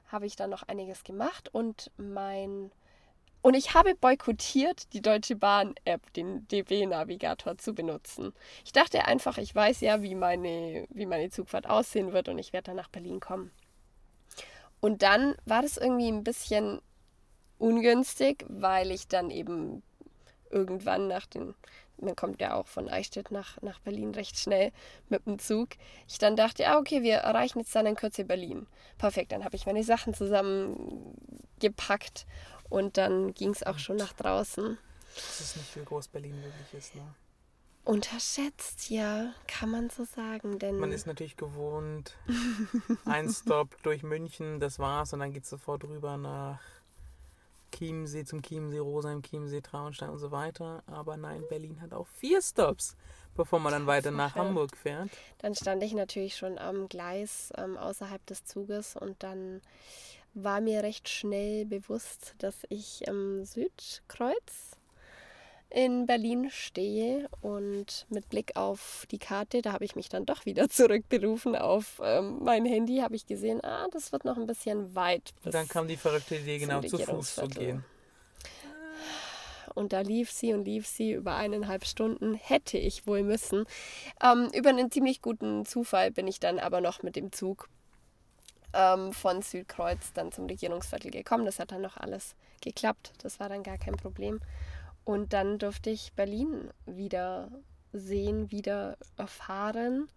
habe ich dann noch einiges gemacht und mein Und ich habe boykottiert, die Deutsche Bahn-App, den DB-Navigator zu benutzen. Ich dachte einfach, ich weiß ja, wie meine, wie meine Zugfahrt aussehen wird und ich werde dann nach Berlin kommen. Und dann war das irgendwie ein bisschen ungünstig, weil ich dann eben irgendwann nach den, man kommt ja auch von Eichstätt nach, nach Berlin recht schnell mit dem Zug, ich dann dachte, ja, okay, wir erreichen jetzt dann in Kürze Berlin. Perfekt, dann habe ich meine Sachen zusammengepackt und dann ging es auch schon nach draußen. Das ist nicht, wie groß Berlin wirklich ist, ne? Unterschätzt, ja, kann man so sagen. Denn man ist natürlich gewohnt, [laughs] ein Stop durch München, das war's, und dann geht es sofort rüber nach Chiemsee zum Chiemsee, Rosheim, Chiemsee, Traunstein und so weiter. Aber nein, Berlin hat auch vier Stops, bevor man dann weiter nach Hamburg fährt. Dann stand ich natürlich schon am Gleis ähm, außerhalb des Zuges und dann war mir recht schnell bewusst, dass ich am Südkreuz in Berlin stehe und mit Blick auf die Karte, da habe ich mich dann doch wieder [laughs] zurückberufen auf ähm, mein Handy, habe ich gesehen, ah, das wird noch ein bisschen weit. Und dann kam die verrückte Idee, genau zu Fuß zu gehen. Und da lief sie und lief sie über eineinhalb Stunden, hätte ich wohl müssen. Ähm, über einen ziemlich guten Zufall bin ich dann aber noch mit dem Zug ähm, von Südkreuz dann zum Regierungsviertel gekommen. Das hat dann noch alles geklappt. Das war dann gar kein Problem. Und dann durfte ich Berlin wieder sehen, wieder erfahren.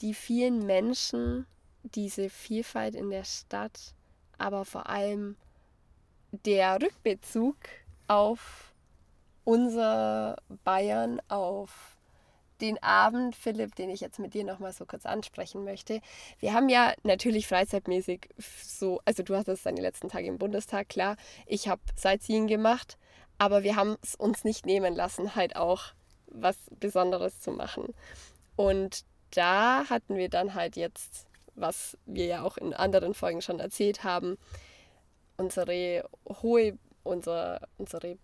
Die vielen Menschen, diese Vielfalt in der Stadt, aber vor allem der Rückbezug auf unser Bayern, auf den Abend, Philipp, den ich jetzt mit dir nochmal so kurz ansprechen möchte. Wir haben ja natürlich freizeitmäßig so, also du hattest deine letzten Tage im Bundestag, klar. Ich habe Sightseeing gemacht. Aber wir haben es uns nicht nehmen lassen, halt auch was Besonderes zu machen. Und da hatten wir dann halt jetzt, was wir ja auch in anderen Folgen schon erzählt haben, unsere hohe, unser, unsere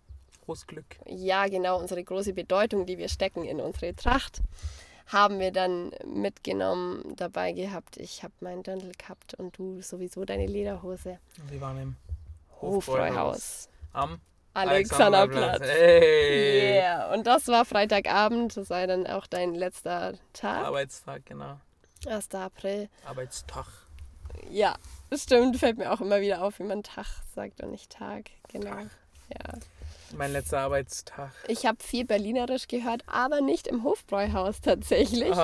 großes Glück. Ja, genau, unsere große Bedeutung, die wir stecken in unsere Tracht, haben wir dann mitgenommen, dabei gehabt. Ich habe meinen Dirndl gehabt und du sowieso deine Lederhose. Wir waren im Hofbräuhaus. Am Alexanderplatz. Hey. Yeah. Und das war Freitagabend, das war dann auch dein letzter Tag. Arbeitstag, genau. 1. April. Arbeitstag. Ja, stimmt. Fällt mir auch immer wieder auf, wie man Tag sagt und nicht Tag. Genau. Tag. Ja. Mein letzter Arbeitstag. Ich habe viel Berlinerisch gehört, aber nicht im Hofbräuhaus tatsächlich.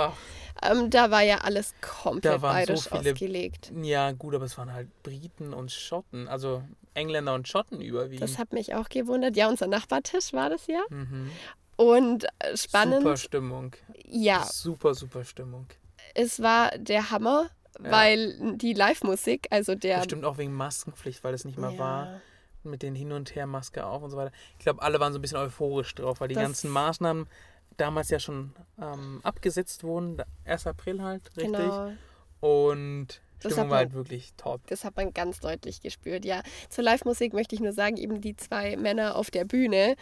Ähm, da war ja alles komplett bayerisch so viele, ausgelegt. Ja, gut, aber es waren halt Briten und Schotten, also Engländer und Schotten überwiegend. Das hat mich auch gewundert. Ja, unser Nachbartisch war das ja. Mhm. Und äh, spannend. Super Stimmung. Ja. Super, super Stimmung. Es war der Hammer, ja. weil die Live-Musik, also der. Bestimmt auch wegen Maskenpflicht, weil es nicht mehr ja. war mit den Hin und Her, Maske auf und so weiter. Ich glaube, alle waren so ein bisschen euphorisch drauf, weil die das ganzen Maßnahmen damals ja schon ähm, abgesetzt wurden. 1. April halt, richtig. Genau. Und Stimmung war halt wirklich top. Das hat man ganz deutlich gespürt, ja. Zur Live-Musik möchte ich nur sagen, eben die zwei Männer auf der Bühne.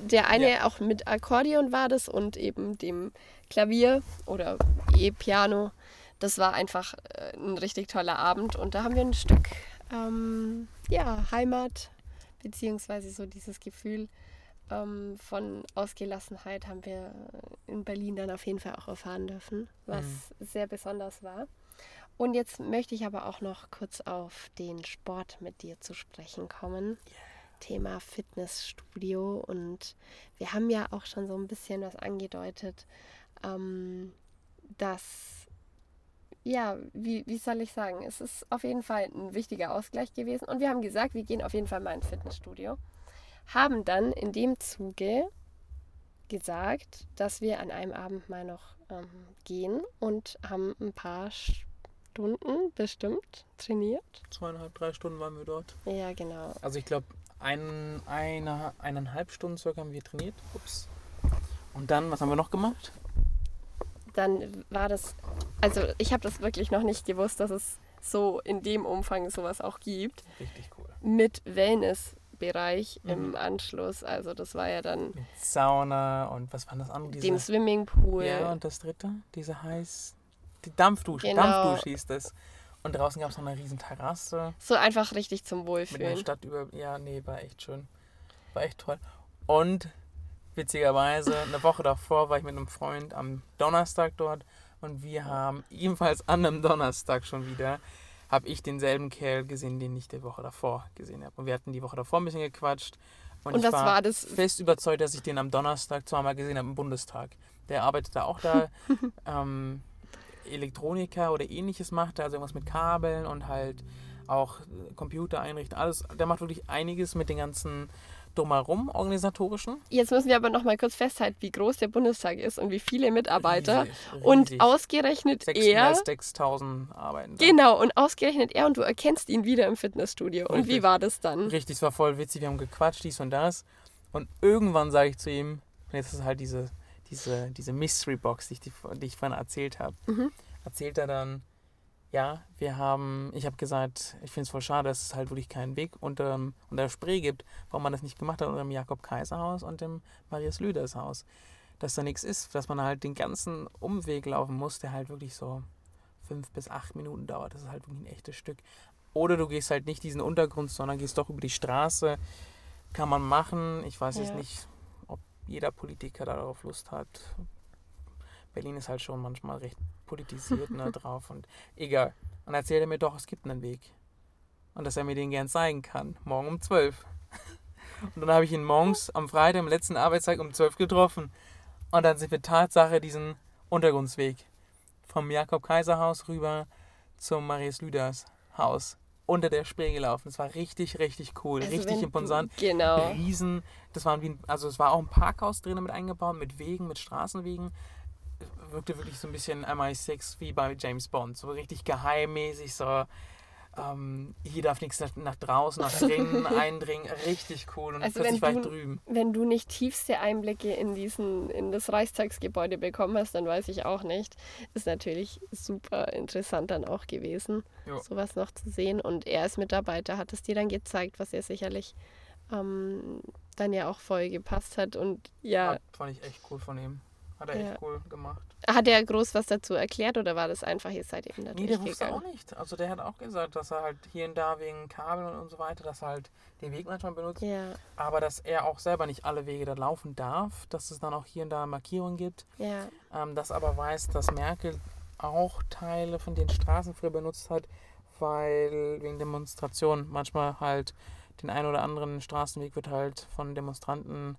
Der eine ja. auch mit Akkordeon war das und eben dem Klavier oder E-Piano. Das war einfach äh, ein richtig toller Abend und da haben wir ein Stück ähm, ja, Heimat, beziehungsweise so dieses Gefühl ähm, von Ausgelassenheit haben wir in Berlin dann auf jeden Fall auch erfahren dürfen, was mhm. sehr besonders war. Und jetzt möchte ich aber auch noch kurz auf den Sport mit dir zu sprechen kommen. Yeah. Thema Fitnessstudio. Und wir haben ja auch schon so ein bisschen was angedeutet, ähm, dass ja, wie, wie soll ich sagen, es ist auf jeden Fall ein wichtiger Ausgleich gewesen. Und wir haben gesagt, wir gehen auf jeden Fall mal ins Fitnessstudio. Haben dann in dem Zuge gesagt, dass wir an einem Abend mal noch ähm, gehen und haben ein paar Stunden bestimmt trainiert. Zweieinhalb, drei Stunden waren wir dort. Ja, genau. Also ich glaube, ein, eine, eineinhalb Stunden circa haben wir trainiert. Ups. Und dann, was haben wir noch gemacht? dann war das, also ich habe das wirklich noch nicht gewusst, dass es so in dem Umfang sowas auch gibt. Richtig cool. Mit Wellnessbereich mhm. im Anschluss. Also das war ja dann. Mit Sauna und was war das andere? Diese, dem Swimmingpool. Ja, und das dritte, diese heiß. Die Dampfdusche. Genau. Dampfdusche hieß das. Und draußen gab es noch eine riesen Terrasse. So einfach richtig zum Wohlfühlen. Mit der Stadt über. Ja, nee, war echt schön. War echt toll. Und witzigerweise, eine Woche davor war ich mit einem Freund am Donnerstag dort und wir haben ebenfalls an einem Donnerstag schon wieder, habe ich denselben Kerl gesehen, den ich die Woche davor gesehen habe. Und wir hatten die Woche davor ein bisschen gequatscht. Und, Und ich das war, war das- fest überzeugt, dass ich den am Donnerstag zweimal gesehen habe im Bundestag. Der arbeitet da auch da. [laughs] ähm, Elektroniker oder ähnliches macht, er, also irgendwas mit Kabeln und halt auch Computer einrichten, alles. Der macht wirklich einiges mit den ganzen drumherum organisatorischen. Jetzt müssen wir aber noch mal kurz festhalten, wie groß der Bundestag ist und wie viele Mitarbeiter. Riesig, Und ausgerechnet Sechs- er. mehr als 6000 arbeiten. da. Genau, und ausgerechnet er und du erkennst ihn wieder im Fitnessstudio. Und wie Richtig. war das dann? Richtig, es war voll witzig, wir haben gequatscht, dies und das. Und irgendwann sage ich zu ihm, und jetzt ist halt diese, diese, diese Mystery Box, die ich, die ich vorhin erzählt habe, Mhm. erzählt er dann, ja, wir haben, ich habe gesagt, ich finde es voll schade, dass es halt wirklich keinen Weg unter, unter Spree gibt, warum man das nicht gemacht hat unter dem Jakob-Kaiser-Haus und dem Marias-Lüders-Haus. Dass da nichts ist, dass man halt den ganzen Umweg laufen muss, der halt wirklich so fünf bis acht Minuten dauert. Das ist halt wirklich ein echtes Stück. Oder du gehst halt nicht diesen Untergrund, sondern gehst doch über die Straße. Kann man machen. Ich weiß jetzt Ja. nicht, ob jeder Politiker darauf Lust hat. Berlin ist halt schon manchmal recht politisiert ne, drauf und egal. Und erzählt er mir doch, es gibt einen Weg. Und dass er mir den gern zeigen kann. Morgen um 12. [laughs] Und dann habe ich ihn morgens am Freitag, am letzten Arbeitstag um 12 getroffen. Und dann sind wir Tatsache diesen Untergrundsweg vom Jakob-Kaiser-Haus rüber zum Marius Lüders Haus unter der Spree gelaufen. Das war richtig, richtig cool. Also richtig wenn du- imposant. Genau. Riesen, das waren wie ein, also es war auch ein Parkhaus drin mit eingebaut, mit Wegen, mit Straßenwegen. Wirkte wirklich so ein bisschen MI6 wie bei James Bond. So richtig geheimmäßig, so ähm, hier darf nichts nach, nach draußen, nach [laughs] drinnen eindringen. Richtig cool. Und Also plötzlich war ich drüben. Wenn du nicht tiefste Einblicke in diesen, in das Reichstagsgebäude bekommen hast, dann weiß ich auch nicht. Ist natürlich super interessant dann auch gewesen, Ja. sowas noch zu sehen. Und er als Mitarbeiter hat es dir dann gezeigt, was ja sicherlich ähm, dann ja auch voll gepasst hat. Und ja, Hat, fand ich echt cool von ihm. Hat er Ja. echt cool gemacht. hat er groß was dazu erklärt oder war das einfach, ihr seid eben da Nee, der wusste auch nicht. Also der hat auch gesagt, dass er halt hier und da wegen Kabeln und so weiter, dass er halt den Weg manchmal benutzt. Ja, Aber dass er auch selber nicht alle Wege da laufen darf, dass es dann auch hier und da Markierungen gibt. ja, Ähm, das aber weiß, dass Merkel auch Teile von den Straßen früher benutzt hat, weil wegen Demonstrationen manchmal halt den einen oder anderen Straßenweg wird halt von Demonstranten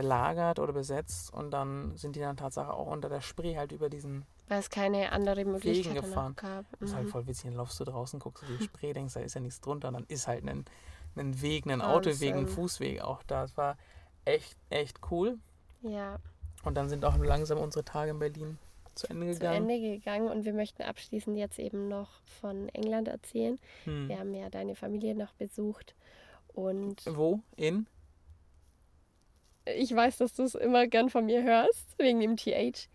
belagert oder besetzt und dann sind die dann Tatsache auch unter der Spree halt über diesen weil es keine andere Möglichkeit gefahren. gab. Das ist halt Mhm. voll witzig, dann laufst du draußen, guckst du die [laughs] Spree, denkst, da ist ja nichts drunter, dann ist halt ein, ein Weg, ein Autoweg, ein. Fußweg auch da. Es war echt, echt cool. Ja, Und dann sind auch langsam unsere Tage in Berlin zu Ende zu gegangen. Ende gegangen und wir möchten abschließend jetzt eben noch von England erzählen. Hm. Wir haben ja deine Familie noch besucht und Wo? In? Ich weiß, dass du es immer gern von mir hörst, wegen dem TH.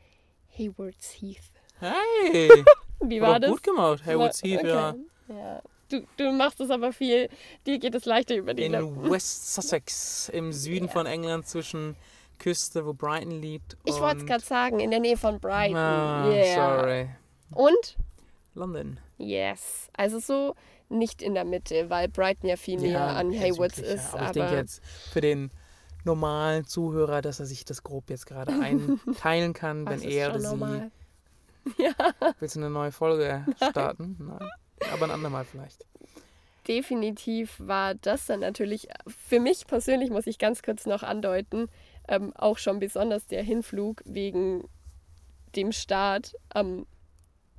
Haywards Heath. Hey! [laughs] Wie War das? gut gemacht. Haywards War- Heath, ja. okay. ja. Du, du machst es aber viel, dir geht es leichter über die In Lippen. West Sussex, im Süden Ja. von England, zwischen Küste, wo Brighton liegt. Ich wollte es gerade sagen, in der Nähe von Brighton. Ah, yeah. sorry. Und? London. Yes. Also so nicht in der Mitte, weil Brighton ja viel näher an eher Haywards ist. Aber ich Aber, denke jetzt für den normalen Zuhörer, dass er sich das grob jetzt gerade [laughs] einteilen kann, wenn er oder sie. normal? [laughs] Willst du eine neue Folge [laughs] starten? Nein. Aber ein andermal vielleicht. definitiv war das dann natürlich, für mich persönlich muss ich ganz kurz noch andeuten, ähm, auch schon besonders der Hinflug wegen dem Start am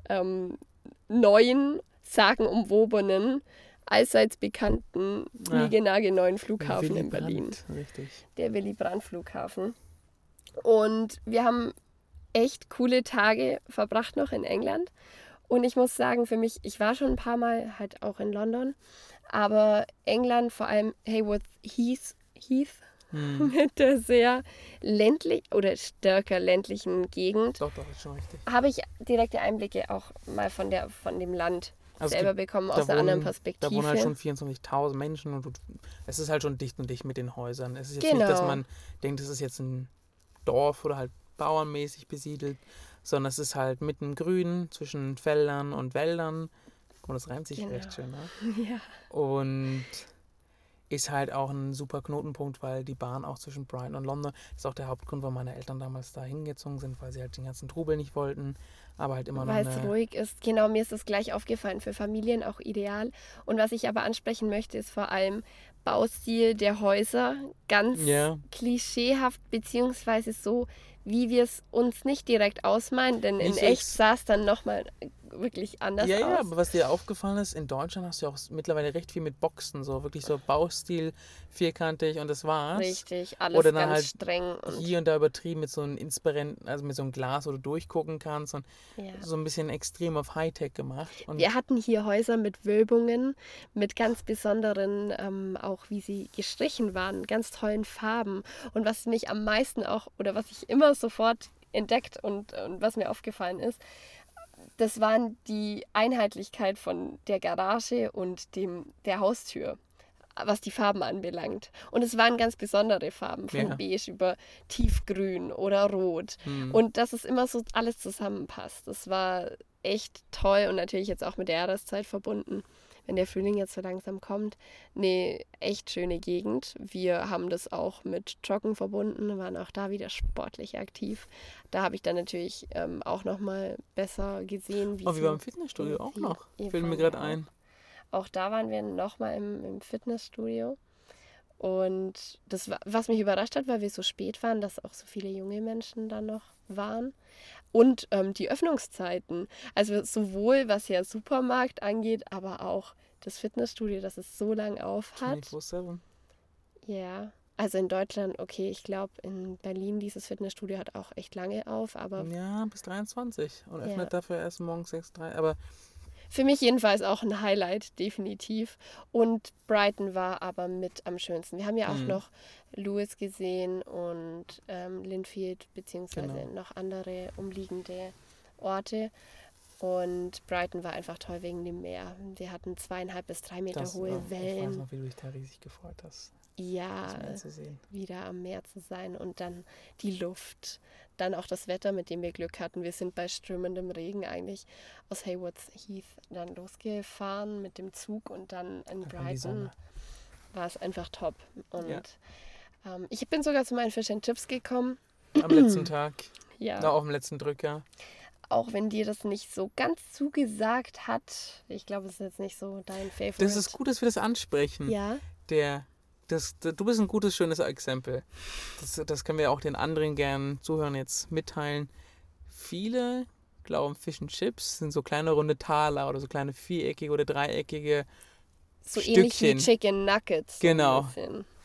ähm, neuen, sagenumwobenen, allseits bekannten, Ja. niegelnagelneuen Flughafen Willy in Berlin. Brandt, Richtig. der Willy Brandt Flughafen. Und wir haben echt coole Tage verbracht noch in England. Und ich muss sagen, für mich, ich war schon ein paar Mal halt auch in London, aber England, vor allem Hayworth Heath, Heath Hm. [laughs] mit der sehr ländlich oder stärker ländlichen Gegend, Doch, doch, ist schon richtig. habe ich direkte Einblicke auch mal von, der, von dem Land Also selber gibt- bekommen, aus einer anderen Perspektive. Da wohnen halt schon 24.000 Menschen und du, es ist halt schon dicht und dicht mit den Häusern. Es ist jetzt nicht, dass Genau. man denkt, es ist jetzt ein Dorf oder halt bauernmäßig besiedelt, sondern es ist halt mitten grün zwischen Feldern und Wäldern. Guck mal, das reimt sich Genau. recht schön. Ne? [laughs] ja. Und ist halt auch ein super Knotenpunkt, weil die Bahn auch zwischen Brighton und London das ist auch der Hauptgrund, warum meine Eltern damals da hingezogen sind, weil sie halt den ganzen Trubel nicht wollten, aber halt immer noch Weil es ruhig ist. Genau, mir ist es gleich aufgefallen. Für Familien auch ideal. Und was ich aber ansprechen möchte, ist vor allem Baustil der Häuser. Ganz Ja. klischeehaft, beziehungsweise so, wie wir es uns nicht direkt ausmalen. Denn in Nicht so echt sah es dann nochmal wirklich anders Ja, ja, aus. aber was dir aufgefallen ist, in Deutschland hast du ja auch mittlerweile recht viel mit Boxen, so wirklich so Baustil, vierkantig und das war's. Richtig, alles Oder dann ganz halt streng. Und, Hier und da übertrieben mit so einem Inspirenten, also mit so einem Glas, wo du durchgucken kannst und ja. so ein bisschen extrem auf Hightech gemacht. Und Wir hatten hier Häuser mit Wölbungen, mit ganz besonderen, ähm, auch wie sie gestrichen waren, ganz tollen Farben. Und was mich am meisten auch, oder was ich immer sofort entdeckt und, und was mir aufgefallen ist, das waren die Einheitlichkeit von der Garage und dem, der Haustür, was die Farben anbelangt. Und es waren ganz besondere Farben, von Ja. beige über tiefgrün oder rot. hm, Und dass es immer so alles zusammenpasst. Das war echt toll und natürlich jetzt auch mit der Jahreszeit verbunden, wenn der Frühling jetzt so langsam kommt. Eine echt schöne Gegend. Wir haben das auch mit Joggen verbunden, waren auch da wieder sportlich aktiv. Da habe ich dann natürlich ähm, auch nochmal besser gesehen, wie oh, wie sie- beim Fitnessstudio auch noch. Fällt mir waren gerade ein. Auch da waren wir nochmal im, im Fitnessstudio. Und das, wa- was mich überrascht hat, weil wir so spät waren, dass auch so viele junge Menschen da noch waren. Und ähm, die Öffnungszeiten. Also sowohl was ja Supermarkt angeht, aber auch das Fitnessstudio, dass es so lang auf hat. 24/7. Ja. Also in Deutschland, okay, ich glaube in Berlin dieses Fitnessstudio hat auch echt lange auf, aber Ja, bis 23 und öffnet Ja. dafür erst morgens 6.3. Aber Für mich jedenfalls auch ein Highlight, definitiv. Und Brighton war aber mit am schönsten. Wir haben ja auch Mhm. noch Lewis gesehen und ähm, Linfield, beziehungsweise Genau. noch andere umliegende Orte. Und Brighton war einfach toll wegen dem Meer. Wir hatten zweieinhalb bis drei Meter das, hohe oh, ich weiß Wellen. noch, wie du dich da riesig gefreut hast, Ja, das Meer zu sehen. wieder am Meer zu sein und dann die Luft, dann auch das Wetter, mit dem wir Glück hatten. Wir sind bei strömendem Regen eigentlich aus Haywoods Heath dann losgefahren mit dem Zug und dann in Da kam die Brighton war es einfach top. Und Ja. ähm, ich bin sogar zu meinen Fish and Chips gekommen. Am letzten [clears throat] Tag, Ja, noch auf dem letzten Drücker. auch wenn dir das nicht so ganz zugesagt hat. Ich glaube, es ist jetzt nicht so dein Favorite. Das ist gut, dass wir das ansprechen. Ja, Der, das, du bist ein gutes, schönes Exempel. Das, das können wir auch den anderen gern Zuhörern jetzt mitteilen. Viele glauben, Fish and Chips sind so kleine runde Taler oder so kleine viereckige oder dreieckige. so ähnlich wie Stückchen. Chicken Nuggets. Genau.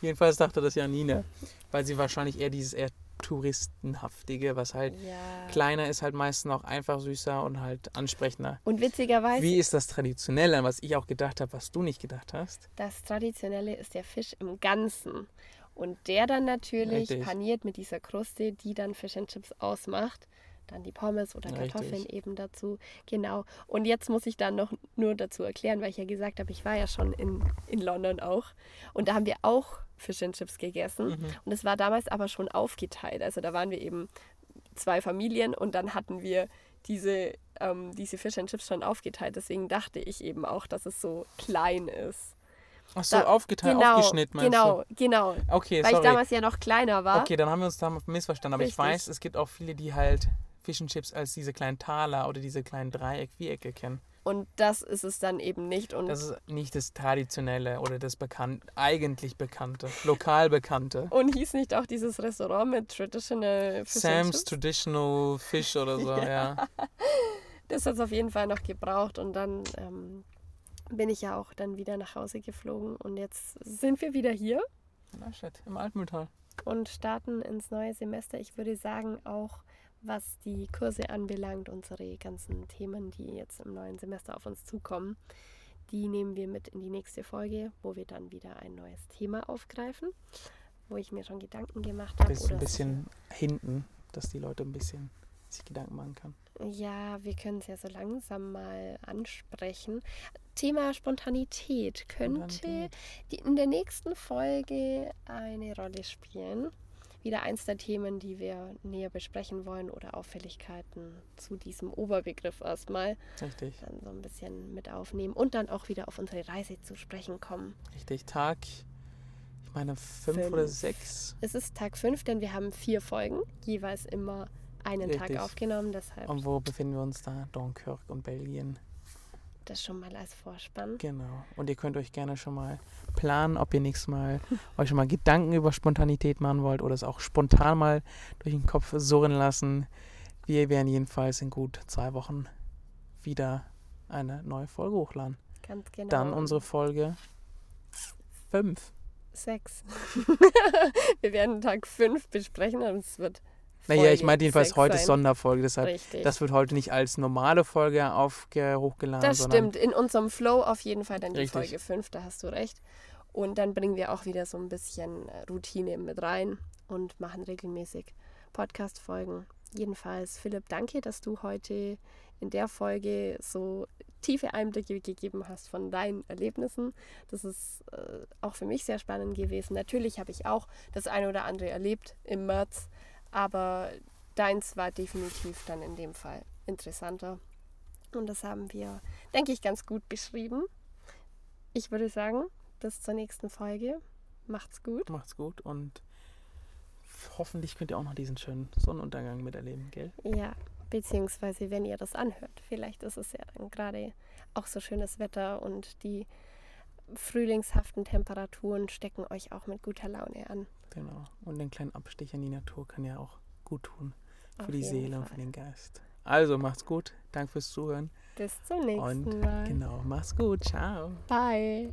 Jedenfalls dachte das Janine, weil sie wahrscheinlich eher dieses eher touristenhaftige, was halt Ja. kleiner ist, halt meistens auch einfach süßer und halt ansprechender. Und witzigerweise, Wie ist das Traditionelle, was ich auch gedacht habe, was du nicht gedacht hast? das Traditionelle ist der Fisch im Ganzen. Und der dann natürlich Richtig. paniert mit dieser Kruste, die dann Fish and Chips ausmacht. Dann die Pommes oder Richtig. Kartoffeln eben dazu. Genau. Und jetzt muss ich dann noch nur dazu erklären, weil ich ja gesagt habe, ich war ja schon in, in London auch. Und da haben wir auch Fish and Chips gegessen. Mhm. Und es war damals aber schon aufgeteilt. Also da waren wir eben zwei Familien und dann hatten wir diese, ähm, diese Fish and Chips schon aufgeteilt. Deswegen dachte ich eben auch, dass es so klein ist. Ach so, Da- aufgeteilt, genau, aufgeschnitten meinst Genau, genau. du? Okay, Weil ich sorry. damals ja noch kleiner war. Okay, dann haben wir uns da missverstanden. Aber Richtig. ich weiß, es gibt auch viele, die halt Fish and Chips als diese kleinen Taler oder diese kleinen Dreieck-Vierecke kennen. Und das ist es dann eben nicht. Und, Das ist nicht das Traditionelle oder das bekannt, eigentlich Bekannte, lokal Bekannte. und hieß nicht auch dieses Restaurant mit Traditional Fish Sam's? Traditional Fish oder so, [laughs] ja. Das hat es auf jeden Fall noch gebraucht. Und dann ähm, bin ich ja auch dann wieder nach Hause geflogen. Und jetzt sind wir wieder hier Na shit, im Altmühltal. und starten ins neue Semester. Ich würde sagen, auch was die Kurse anbelangt, unsere ganzen Themen, die jetzt im neuen Semester auf uns zukommen, die nehmen wir mit in die nächste Folge, wo wir dann wieder ein neues Thema aufgreifen, wo ich mir schon Gedanken gemacht habe. Bist ein oder bisschen hinten, dass die Leute ein bisschen sich Gedanken machen können. Ja, wir können es ja so langsam mal ansprechen. Thema Spontanität könnte Spontanität. in der nächsten Folge eine Rolle spielen. Wieder eins der Themen, die wir näher besprechen wollen oder Auffälligkeiten zu diesem Oberbegriff erstmal Richtig, dann so ein bisschen mit aufnehmen und dann auch wieder auf unsere Reise zu sprechen kommen. richtig. Tag ich meine fünf, fünf. oder sechs. Es ist Tag fünf, denn wir haben vier Folgen, jeweils immer einen Richtig. Tag aufgenommen. Deshalb und wo befinden wir uns da? Dunkirk und Belgien. Das schon mal als Vorspann. Genau. Und ihr könnt euch gerne schon mal planen, ob ihr nächstes Mal [laughs] euch schon mal Gedanken über Spontanität machen wollt oder es auch spontan mal durch den Kopf surren lassen. Wir werden jedenfalls in gut zwei Wochen wieder eine neue Folge hochladen. Ganz genau. Dann unsere Folge 5. 6. [laughs] wir werden Tag 5 besprechen und es wird naja, ich meine jedenfalls heute sein. Sonderfolge, deshalb Richtig. das wird heute nicht als normale Folge aufge hochgeladen. Das stimmt, in unserem Flow auf jeden Fall dann die Richtig. Folge 5, da hast du recht. Und dann bringen wir auch wieder so ein bisschen äh, Routine mit rein und machen regelmäßig Podcast-Folgen. Jedenfalls, Philipp, danke, dass du heute in der Folge so tiefe Einblicke gegeben hast von deinen Erlebnissen. Das ist äh, auch für mich sehr spannend gewesen. Natürlich habe ich auch das eine oder andere erlebt im März aber deins war definitiv dann in dem Fall interessanter. Und das haben wir, denke ich, ganz gut beschrieben. Ich würde sagen, bis zur nächsten Folge. Macht's gut. Macht's gut und hoffentlich könnt ihr auch noch diesen schönen Sonnenuntergang miterleben, gell? Ja, beziehungsweise wenn ihr das anhört. Vielleicht ist es ja dann gerade auch so schönes Wetter und die frühlingshaften Temperaturen stecken euch auch mit guter Laune an. Genau. Und ein kleiner Abstich in die Natur kann ja auch gut tun. Für Auf die Seele Fall. und für den Geist. Also macht's gut. Danke fürs Zuhören. Bis zum nächsten und, Mal. Genau, mach's gut. Ciao. Bye.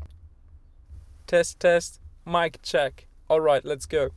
Test, test. Mic check. Alright, let's go.